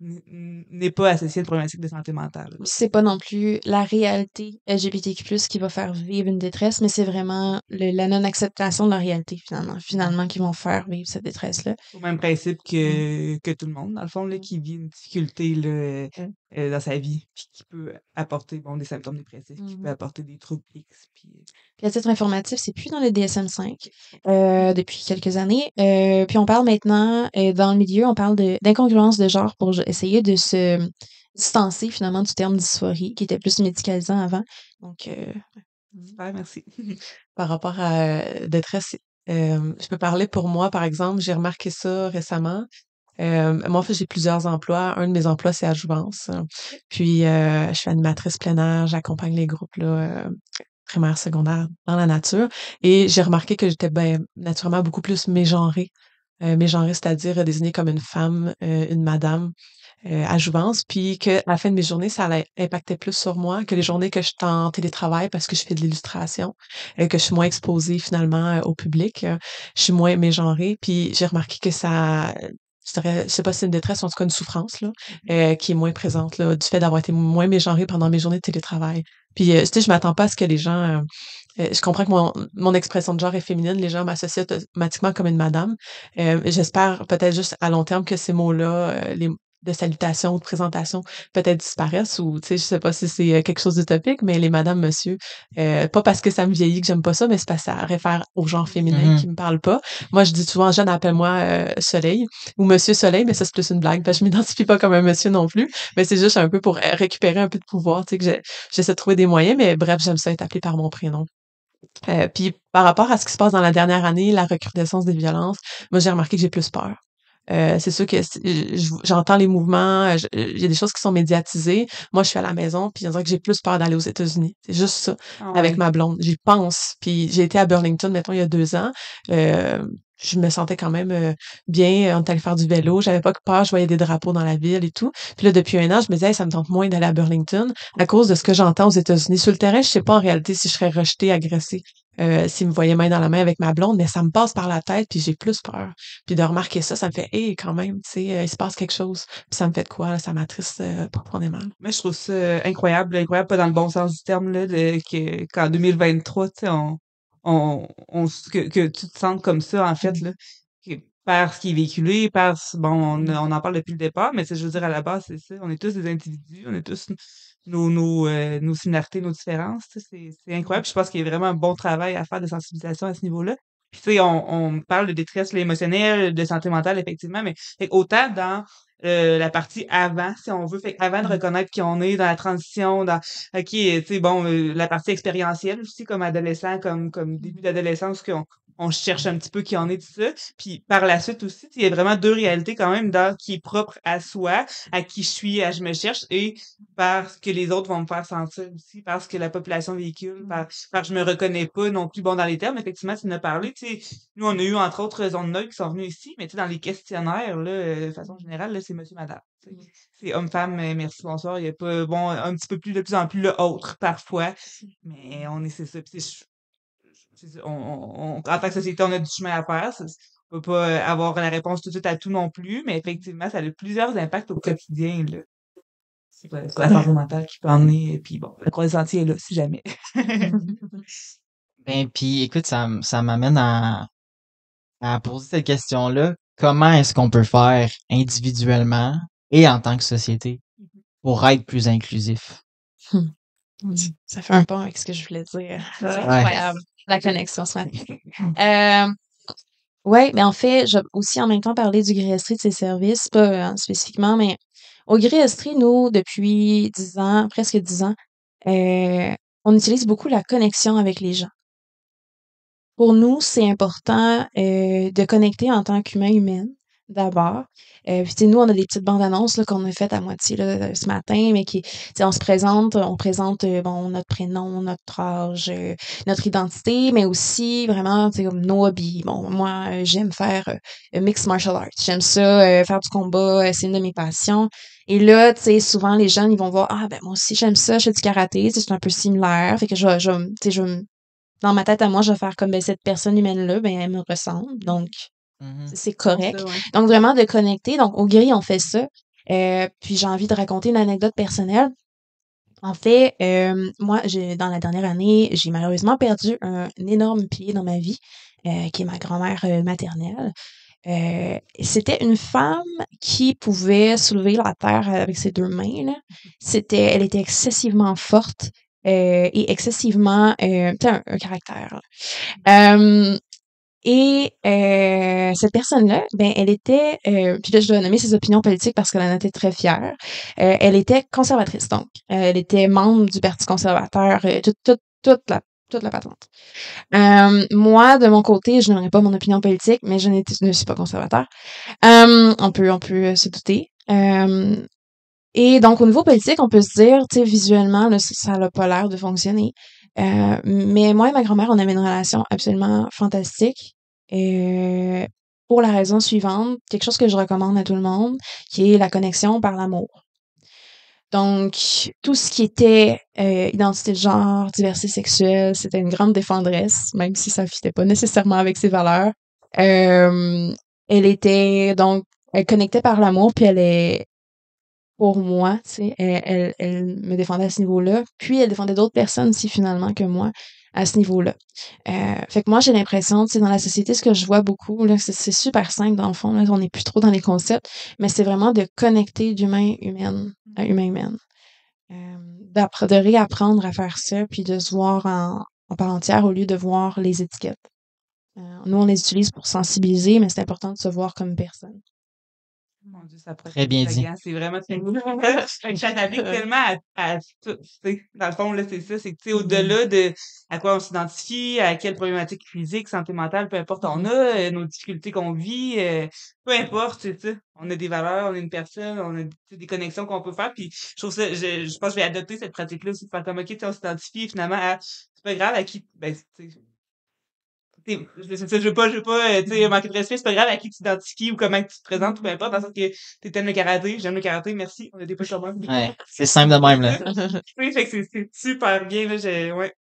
n'est pas associée à une problématique de santé mentale c'est pas non plus la réalité LGBTQ+, qui va faire vivre une détresse, mais c'est vraiment la non-acceptation de la réalité, finalement, finalement, qui vont faire vivre cette détresse-là. Au même principe que, que tout le monde, dans le fond, là, qui vit une difficulté là, euh, dans sa vie, puis qui peut apporter bon, des symptômes dépressifs, qui peut mmh apporter des troubles X. Puis, euh puis à titre informatif, c'est plus dans le DSM-5 euh, depuis quelques années. Euh, puis on parle maintenant, dans le milieu, on parle d'incongruence de, de genre pour essayer de se distancer finalement du terme dysphorie, qui était plus médicalisant avant. Donc, euh, Super, merci. Par rapport à détresse, euh, je peux parler pour moi, par exemple, j'ai remarqué ça récemment. Euh, moi, en fait, j'ai plusieurs emplois. Un de mes emplois, c'est à Jouvence. Puis, euh, je suis animatrice plein air, j'accompagne les groupes là, primaires, secondaires dans la nature. Et j'ai remarqué que j'étais ben, naturellement beaucoup plus mégenrée. Euh, mégenrée, c'est-à-dire désignée comme une femme, une madame euh, à Jouvence, puis qu'à la fin de mes journées, ça impacter plus sur moi que les journées que je suis en télétravail parce que je fais de l'illustration, que je suis moins exposée finalement euh, au public, euh, je suis moins mégenrée, puis j'ai remarqué que ça sais pas si c'est une détresse, en tout cas une souffrance, là, mmh qui est moins présente, là, du fait d'avoir été moins mégenrée pendant mes journées de télétravail. Puis, tu sais, je m'attends pas à ce que les gens, je comprends que mon, mon expression de genre est féminine, les gens m'associent automatiquement comme une madame. J'espère peut-être juste à long terme que ces mots-là, les, de salutation ou de présentation peut-être disparaissent ou tu sais je sais pas si c'est euh, quelque chose d'utopique mais les madame monsieur euh, pas parce que ça me vieillit que j'aime pas ça mais c'est parce que ça réfère au genre féminin mm-hmm. qui me parle pas moi je dis souvent jeune appelle-moi euh, soleil ou monsieur soleil mais ça c'est plus une blague parce que je m'identifie pas comme un monsieur non plus mais c'est juste un peu pour récupérer un peu de pouvoir tu sais que j'essaie de trouver des moyens mais bref j'aime ça être appelé par mon prénom puis par rapport à ce qui se passe dans la dernière année, la recrudescence des violences, moi j'ai remarqué que j'ai plus peur. Euh, c'est sûr que j'entends les mouvements, il y a des choses qui sont médiatisées. Moi, je suis à la maison, puis on dirait que j'ai plus peur d'aller aux États-Unis. C'est juste ça, ah avec ma blonde. J'y pense. Puis j'ai été à Burlington, mettons, il y a deux ans. Euh, je me sentais quand même euh, bien. On est allé faire du vélo. J'avais pas peur. Je voyais des drapeaux dans la ville et tout. Puis là, depuis un an, je me disais, ça me tente moins d'aller à Burlington à cause de ce que j'entends aux États-Unis. Sur le terrain, je sais pas en réalité si je serais rejetée, agressée, euh, s'il me voyait main dans la main avec ma blonde, mais ça me passe par la tête, puis j'ai plus peur. Puis de remarquer ça, ça me fait, hé, quand même, tu sais, euh, il se passe quelque chose. Puis ça me fait de quoi? Ça m'attriste euh, profondément. Mais je trouve ça incroyable, incroyable, pas dans le bon sens du terme, là, que, qu'en 2023, tu sais, on, on, on, que, que tu te sens comme ça, en fait, là, par ce qui est véhiculé, par, bon, on, on en parle depuis le départ, mais je veux dire, à la base, c'est ça, on est tous des individus, on est tous nos, nos, euh, nos similarités, nos différences, c'est, c'est incroyable, je pense qu'il y a vraiment un bon travail à faire de sensibilisation à ce niveau-là. Puis, tu sais, on, on parle de détresse émotionnelle, de santé mentale, effectivement, mais autant dans euh, la partie avant, si on veut. Fait avant de mmh. reconnaître qui on est dans la transition, dans OK, tu sais, bon, euh, la partie expérientielle aussi, comme adolescent, comme, comme début d'adolescence, qu'on on cherche un petit peu qui en est tout ça. Puis par la suite aussi, il y a vraiment deux réalités quand même dans qui est propre à soi, à qui je suis, à je me cherche, et parce que les autres vont me faire sentir aussi, parce que la population véhicule, par, parce que je me reconnais pas non plus bon dans les termes. Effectivement, tu en as parlé, tu sais, nous on a eu entre autres zones neutres qui sont venus ici, mais dans les questionnaires, là, euh, de façon générale, là, c'est monsieur, madame. C'est homme-femme, merci, bonsoir. Il y a pas, bon, un petit peu plus, de plus en plus le autre, parfois. Mais on est, c'est ça on, on, en tant que société, on a du chemin à faire. On peut pas euh, avoir la réponse tout de suite à tout non plus, mais effectivement, ça a plusieurs impacts au quotidien. Là. C'est la santé mentale qui peut emmener, puis bon, le croix sentier est là, si jamais. ben, puis écoute, ça, ça m'amène à, à poser cette question-là. Comment est-ce qu'on peut faire individuellement et en tant que société pour être plus inclusif? Hmm. Ça fait un pont avec ce que je voulais dire. C'est incroyable. La connexion ce. Euh, ouais, mais en fait, j'ai aussi en même temps parlé du Gréestrie de ses services, pas euh, spécifiquement, mais au Gréestrie, nous, depuis dix ans, presque dix ans, euh, on utilise beaucoup la connexion avec les gens. Pour nous, c'est important de connecter en tant qu'humain humaine d'abord. Euh, puis nous, on a des petites bandes annonces qu'on a faites à moitié là, ce matin, mais qui, on se présente, on présente euh, bon notre prénom, notre âge, euh, notre identité, mais aussi vraiment comme nos hobbies. Bon, moi, j'aime faire mixed martial arts. J'aime ça, faire du combat, c'est une de mes passions. Et là, tu sais, souvent les jeunes, ils vont voir Ah ben moi aussi j'aime ça, je fais du karaté, c'est un peu similaire. Fait que je, je, je dans ma tête à moi, je vais faire comme ben, cette personne humaine-là, ben elle me ressemble. Donc Mmh c'est correct. Donc, vraiment de connecter. Donc, au gris, on fait ça. Euh, puis, j'ai envie de raconter une anecdote personnelle. En fait, euh, moi, dans la dernière année, j'ai malheureusement perdu un, énorme pied dans ma vie, euh, qui est ma grand-mère maternelle. c'était une femme qui pouvait soulever la terre avec ses deux mains. Là. C'était, elle était excessivement forte et excessivement, un, un, caractère. Et euh, cette personne-là, ben, elle était, euh, puis là, je dois nommer ses opinions politiques parce qu'elle en était très fière. Euh, elle était conservatrice, donc. elle était membre du Parti conservateur, toute, toute, toute la toute la patente. moi, de mon côté, je n'aurais pas mon opinion politique, mais je, ne suis pas conservateur. on peut, on peut se douter. et donc, au niveau politique, on peut se dire, tu sais, visuellement, là, ça n'a pas l'air de fonctionner. Mais moi et ma grand-mère, on avait une relation absolument fantastique. Et pour la raison suivante, quelque chose que je recommande à tout le monde, qui est la connexion par l'amour. Donc, tout ce qui était euh, identité de genre, diversité sexuelle, c'était une grande défendresse, même si ça ne fitait pas nécessairement avec ses valeurs. Euh, elle était donc, elle connectait par l'amour, puis elle est, pour moi, tu sais, elle, elle, elle, me défendait à ce niveau-là. Puis elle défendait d'autres personnes aussi finalement que moi à ce niveau-là. Euh, fait que moi, j'ai l'impression, tu sais, dans la société, ce que je vois beaucoup, là, c'est super simple dans le fond, là, on n'est plus trop dans les concepts, mais c'est vraiment de connecter d'humain humaine à humain humaine. Euh, de réapprendre à faire ça, puis de se voir en, en part entière au lieu de voir les étiquettes. Euh, nous, on les utilise pour sensibiliser, mais c'est important de se voir comme personne. Mon Dieu, ça Très bien dit. C'est vraiment ça s'applique tellement à, à tout. Dans le fond, là, c'est ça. C'est que, au-delà de à quoi on s'identifie, à quelle problématique physique, santé mentale, peu importe on a, euh, nos difficultés qu'on vit, euh, peu importe, c'est ça. On a des valeurs, on est une personne, on a des connexions qu'on peut faire. Puis, je trouve ça, je, je pense que je vais adopter cette pratique-là aussi, de faire comme, OK, on s'identifie finalement à, c'est pas grave à qui, ben, je veux pas, je veux pas, euh, tu sais, manquer de respect, c'est pas grave à qui tu t'identifies ou comment tu te présentes, ou peu importe, dans le sens que tu aimes le karaté, j'aime le karaté, merci, on a des poches sur même. Ouais, c'est simple de même, là. oui, fait que c'est super bien, là, j'ai, ouais.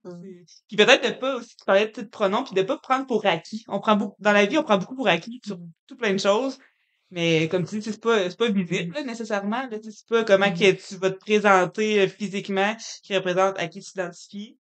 Puis peut-être de pas aussi, tu parlais de pronoms, puis de pas prendre pour acquis. On prend beaucoup, dans la vie, on prend beaucoup pour acquis sur tout plein de choses. Mais comme tu dis, c'est pas, c'est pas visible, là, nécessairement, là, c'est pas comment que tu vas te présenter euh, physiquement qui représente à qui tu t'identifies.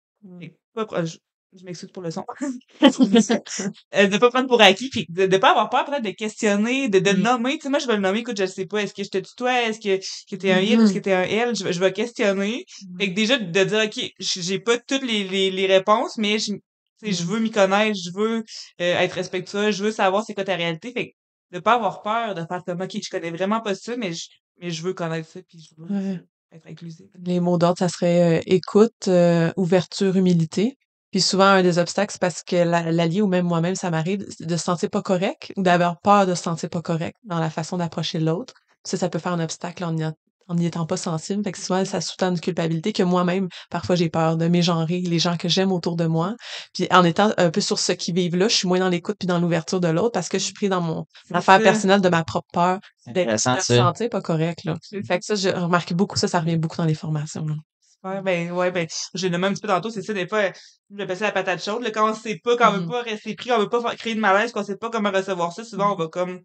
Pas, je m'excuse pour le son. euh, de pas prendre pour acquis, puis de, de pas avoir peur peut-être de questionner, de, de le mm. nommer. Tu sais, moi, je vais le nommer, écoute, je sais pas, est-ce que je te tutoie, est-ce que, que t'es un il, est-ce que t'es un elle, je, je vais questionner. Mm. Fait que déjà, de dire, OK, j'ai pas toutes les, les, les réponses, mais je, je mm. veux m'y connaître, je veux euh, être respectueux, je veux savoir c'est quoi ta réalité. Fait que de pas avoir peur de faire comme, OK, je connais vraiment pas ça, mais je, mais je veux connaître ça, puis je veux être inclusif. Les mots d'ordre, ça serait euh, écoute, euh, ouverture, humilité. Puis souvent, un des obstacles, c'est parce que l'allié ou même moi-même, ça m'arrive de se sentir pas correct ou d'avoir peur de se sentir pas correct dans la façon d'approcher l'autre. Ça, ça peut faire un obstacle en n'y étant pas sensible. Fait que souvent, ça sous-tend une culpabilité que moi-même, parfois, j'ai peur de mégenrer les gens que j'aime autour de moi. Puis en étant un peu sur ce qui vivent là, je suis moins dans l'écoute puis dans l'ouverture de l'autre parce que je suis pris dans mon affaire personnelle de ma propre peur d'être sentir pas correct. Là. Fait que ça, j'ai remarqué beaucoup ça, ça revient beaucoup dans les formations. Là. Ouais, ben, ouais, ben, j'ai le même un petit peu tantôt, c'est ça, des fois, je vais passer la patate chaude, là, quand on sait pas, quand on veut mmh pas rester pris, on veut pas créer de malaise, qu'on sait pas comment recevoir ça, souvent, on va comme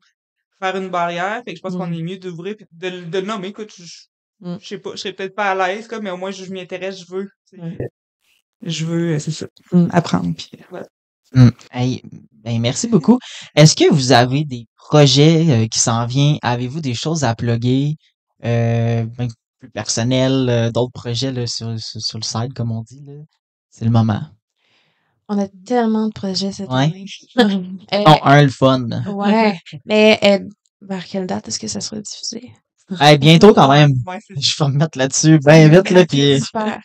faire une barrière, fait que je pense qu'on mmh. est mieux d'ouvrir pis de, de le nommer, écoute, je, mmh. je sais pas, je serais peut-être pas à l'aise, comme, mais au moins, je, je m'y intéresse, je veux, je veux, euh, c'est ça, apprendre, voilà. Hey, ben merci beaucoup. Est-ce que vous avez des projets euh, qui s'en viennent? Avez-vous des choses à plugger? Euh, ben, personnel, euh, d'autres projets là, sur, sur, le site, comme on dit. C'est le moment. On a tellement de projets cette Ouais. année. Euh, Non, un, le fun. ouais. Mais euh, vers quelle date est-ce que ça sera diffusé? Hey, bientôt quand même. Ouais, Je vais me mettre là-dessus bien vite, là, puis Super.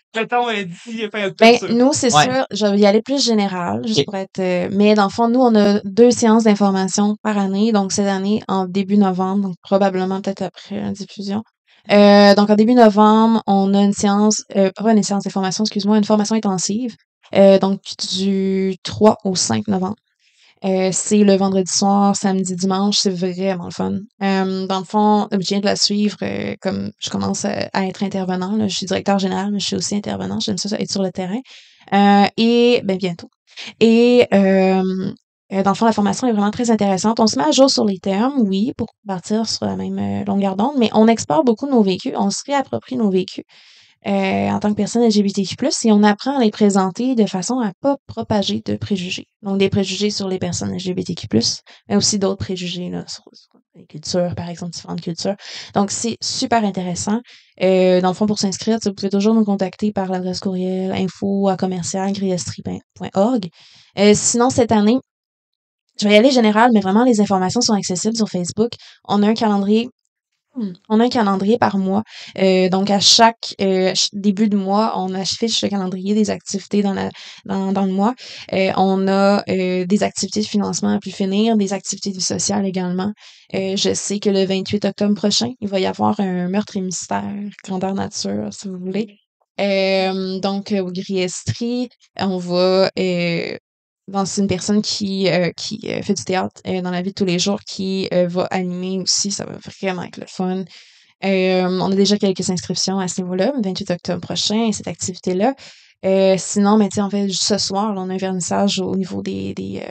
Ben, nous, c'est Ouais. sûr, je vais y aller plus général, juste pour être. euh, mais dans le fond, nous, on a deux séances d'information par année. Donc, cette année, en début novembre, donc probablement peut-être après la diffusion. Euh, donc, en début novembre, on a une séance, euh, pas une séance d'information, excuse-moi, une formation intensive. Euh, donc, du 3 au 5 novembre. Euh, c'est le vendredi soir, samedi, dimanche, c'est vraiment le fun. Euh, dans le fond, je viens de la suivre euh, comme je commence à, être intervenant. là. Je suis directeur général, mais je suis aussi intervenant. J'aime ça, être sur le terrain. Et ben bientôt. Et euh, euh, dans le fond, la formation est vraiment très intéressante. On se met à jour sur les termes, oui, pour partir sur la même euh, longueur d'onde, mais on exporte beaucoup nos vécus, on se réapproprie nos vécus euh, en tant que personne LGBTQ+, et on apprend à les présenter de façon à pas propager de préjugés. Donc, des préjugés sur les personnes LGBTQ+, mais aussi d'autres préjugés là, sur, les cultures, par exemple, différentes cultures. Donc, c'est super intéressant. Dans le fond, pour s'inscrire, vous pouvez toujours nous contacter par l'adresse courriel info à commercial sinon, cette année, je vais y aller général, mais vraiment, les informations sont accessibles sur Facebook. On a un calendrier Hmm. On a un calendrier par mois. Euh, donc, à chaque euh, début de mois, on affiche le calendrier des activités dans, la, dans, dans le mois. Euh, on a euh, des activités de financement à plus finir, des activités de vie sociale également. Euh, je sais que le 28 octobre prochain, il va y avoir un meurtre et mystère, grandeur nature, si vous voulez. Euh, donc, au Griestri, on va... Bon, c'est une personne qui, euh, qui euh, fait du théâtre euh, dans la vie de tous les jours, qui euh, va animer aussi. Ça va vraiment être le fun. Euh, on a déjà quelques inscriptions à ce niveau-là, le 28 octobre prochain, cette activité-là. Euh, sinon, mais sais, en fait, ce soir, on a un vernissage au niveau des, des,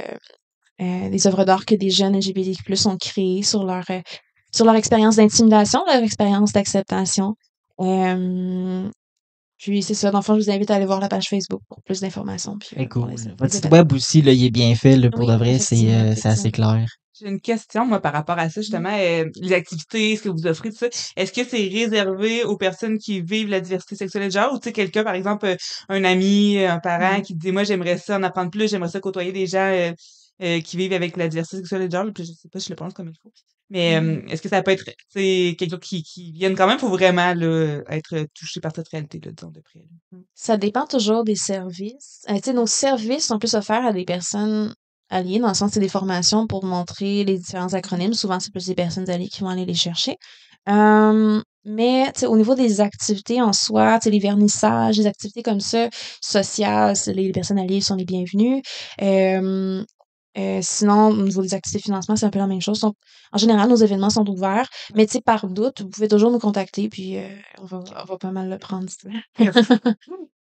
des œuvres d'art que des jeunes LGBTQ+, ont créées sur leur, sur leur expérience d'intimidation, leur expérience d'acceptation. Euh, puis c'est ça, dans le fond, je vous invite à aller voir la page Facebook pour plus d'informations. Puis, euh, cool. les- Votre site web aussi, là, il est bien fait, là, pour Oui, de vrai, c'est euh, c'est assez clair. J'ai une question, moi, par rapport à ça, justement, euh, les activités, ce que vous offrez, tout ça. Est-ce que c'est réservé aux personnes qui vivent la diversité sexuelle et de genre, ou tu sais, quelqu'un, par exemple, euh, un ami, un parent Mhm. qui dit, moi, j'aimerais ça en apprendre plus, j'aimerais ça côtoyer des gens euh, euh, qui vivent avec la diversité sexuelle et de genre, puis je sais pas si je le prononce comme il faut. Mais euh, Mhm. est-ce que ça peut être, quelqu'un qui, qui vienne quand même pour vraiment, là, être touché par cette réalité, là, disons, de près. là? Ça dépend toujours des services. Euh, nos services sont plus offerts à des personnes alliées, dans le sens c'est des formations pour montrer les différents acronymes. Souvent, c'est plus des personnes alliées qui vont aller les chercher. Euh, mais au niveau des activités en soi, les vernissages, les activités comme ça, sociales, les, les personnes alliées sont les bienvenues. Euh, euh, sinon, au niveau des activités de financement, c'est un peu la même chose. Donc, en général, nos événements sont ouverts, mais tu sais, par doute, vous pouvez toujours nous contacter, puis euh, on, va, on va pas mal le prendre.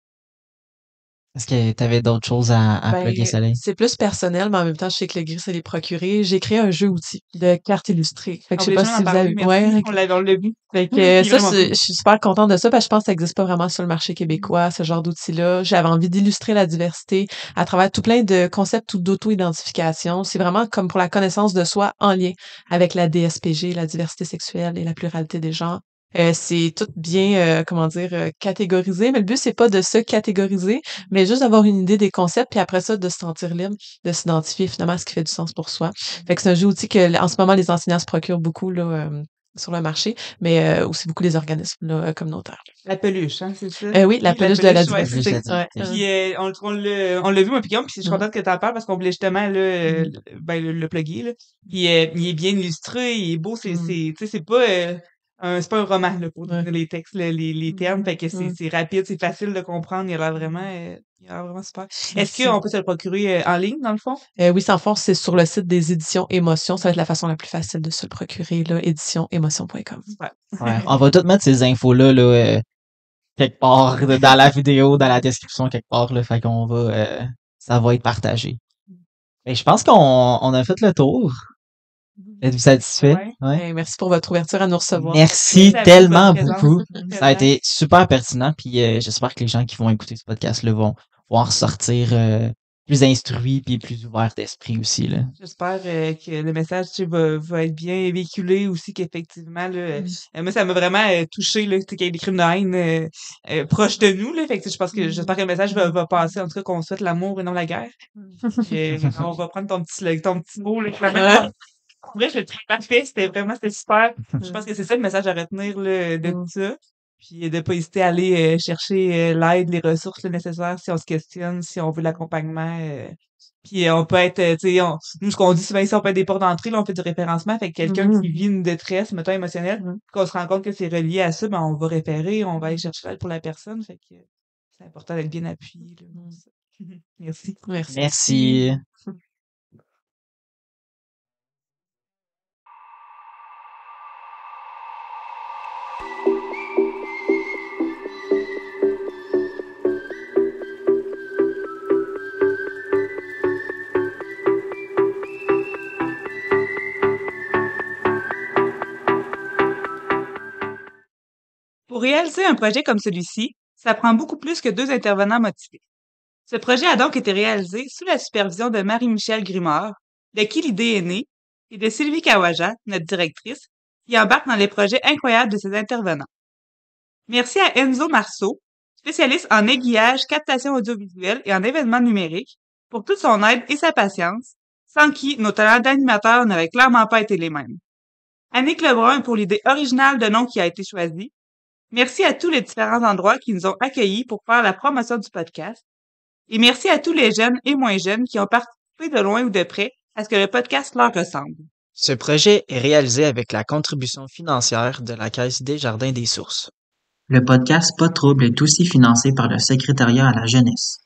Est-ce que tu avais d'autres choses à, à Ben, plugger, Soleil? c'est plus personnel, mais en même temps, je sais que le gris, ça l'est procuré. J'ai créé un jeu outil de cartes illustrées. Fait que je sais On pas voulait si vous avez, ouais, On l'a, on l'a vu. Fait que ça, c'est- je suis super contente de ça parce que je pense que ça n'existe pas vraiment sur le marché québécois, ce genre d'outils-là. J'avais envie d'illustrer la diversité à travers tout plein de concepts ou d'auto-identification. C'est vraiment comme pour la connaissance de soi en lien avec la DSPG, la diversité sexuelle et la pluralité des genres. Euh, c'est tout bien, euh, comment dire, euh, catégorisé, mais le but, c'est pas de se catégoriser, mais juste d'avoir une idée des concepts, puis après ça, de se sentir libre, de s'identifier finalement à ce qui fait du sens pour soi. Fait que c'est un jeu outil que, en ce moment, les enseignants se procurent beaucoup, là, euh, sur le marché, mais euh, aussi beaucoup les organismes là, communautaires. La peluche, hein, c'est ça? Euh, oui, la peluche de la ouais, Peluche de la Ouais. diversité. Puis euh, on, on l'a on l'a vu, moi, puis je suis Mhm. contente que tu en parles parce qu'on voulait justement là, euh, Mhm. le- ben, le, le plugger. Là. Puis euh, il est bien illustré, il est beau, c'est Mhm. c'est tu sais, c'est pas euh, un c'est pas un roman là, pour Ouais. donner les textes, les, les termes, fait que c'est c'est rapide, c'est facile de comprendre, il a l'air vraiment euh, il a l'air vraiment super. Est-ce qu'on peut se le procurer euh, en ligne, dans le fond? Euh, oui, sans force, c'est sur le site des éditions Émotion. Ça va être la façon la plus facile de se le procurer, là, éditionémotion.com. Ouais, on va tout mettre ces infos-là, là, euh, quelque part dans la vidéo, dans la description, quelque part, là. Fait qu'on va, euh, ça va être partagé. Et je pense qu'on on a fait le tour. Êtes-vous satisfait? Ouais. Ouais, merci pour votre ouverture à nous recevoir. Merci tellement beaucoup. Ça a été super pertinent, puis euh, j'espère que les gens qui vont écouter ce podcast-là vont, vont en ressortir euh, plus instruit puis plus ouvert d'esprit aussi. Là. J'espère euh, que le message va, va être bien véhiculé aussi, qu'effectivement, là, euh, moi, ça m'a vraiment euh, touché qu'il y ait des crimes de haine proches de nous. Là, fait que, je pense que mm. j'espère que le message va, va passer, en tout cas, qu'on souhaite l'amour et non la guerre. et, on va prendre ton petit, ton petit mot. Là, en vrai, je le trouve parfait. C'était vraiment c'était super. Je pense que c'est ça le message à retenir là, de tout ça. Puis de pas hésiter à aller euh, chercher euh, l'aide, les ressources nécessaires si on se questionne, si on veut l'accompagnement. Euh. puis on peut être, tu sais, nous ce qu'on dit souvent ici, on peut être des portes d'entrée, là, on fait du référencement, fait que quelqu'un qui mm-hmm. vit une détresse, mettons émotionnelle, mm-hmm. qu'on se rend compte que c'est relié à ça, ben on va référer, on va aller chercher l'aide pour la personne, fait que c'est important d'être bien appuyé. Là, mm. Merci. Merci. Merci. Pour réaliser un projet comme celui-ci, ça prend beaucoup plus que deux intervenants motivés. Ce projet a donc été réalisé sous la supervision de Marie-Michel Grimard, de qui l'idée est née, et de Sylvie Kawaja, notre directrice, qui embarque dans les projets incroyables de ses intervenants. Merci à Enzo Marceau, spécialiste en aiguillage, captation audiovisuelle et en événements numériques, pour toute son aide et sa patience, sans qui nos talents d'animateur n'auraient clairement pas été les mêmes. Annick Lebrun pour l'idée originale de nom qui a été choisie, Merci à tous les différents endroits qui nous ont accueillis pour faire la promotion du podcast. Et merci à tous les jeunes et moins jeunes qui ont participé de loin ou de près à ce que le podcast leur ressemble. Ce projet est réalisé avec la contribution financière de la Caisse des Jardins des Sources. Le podcast Pas de trouble est aussi financé par le Secrétariat à la jeunesse.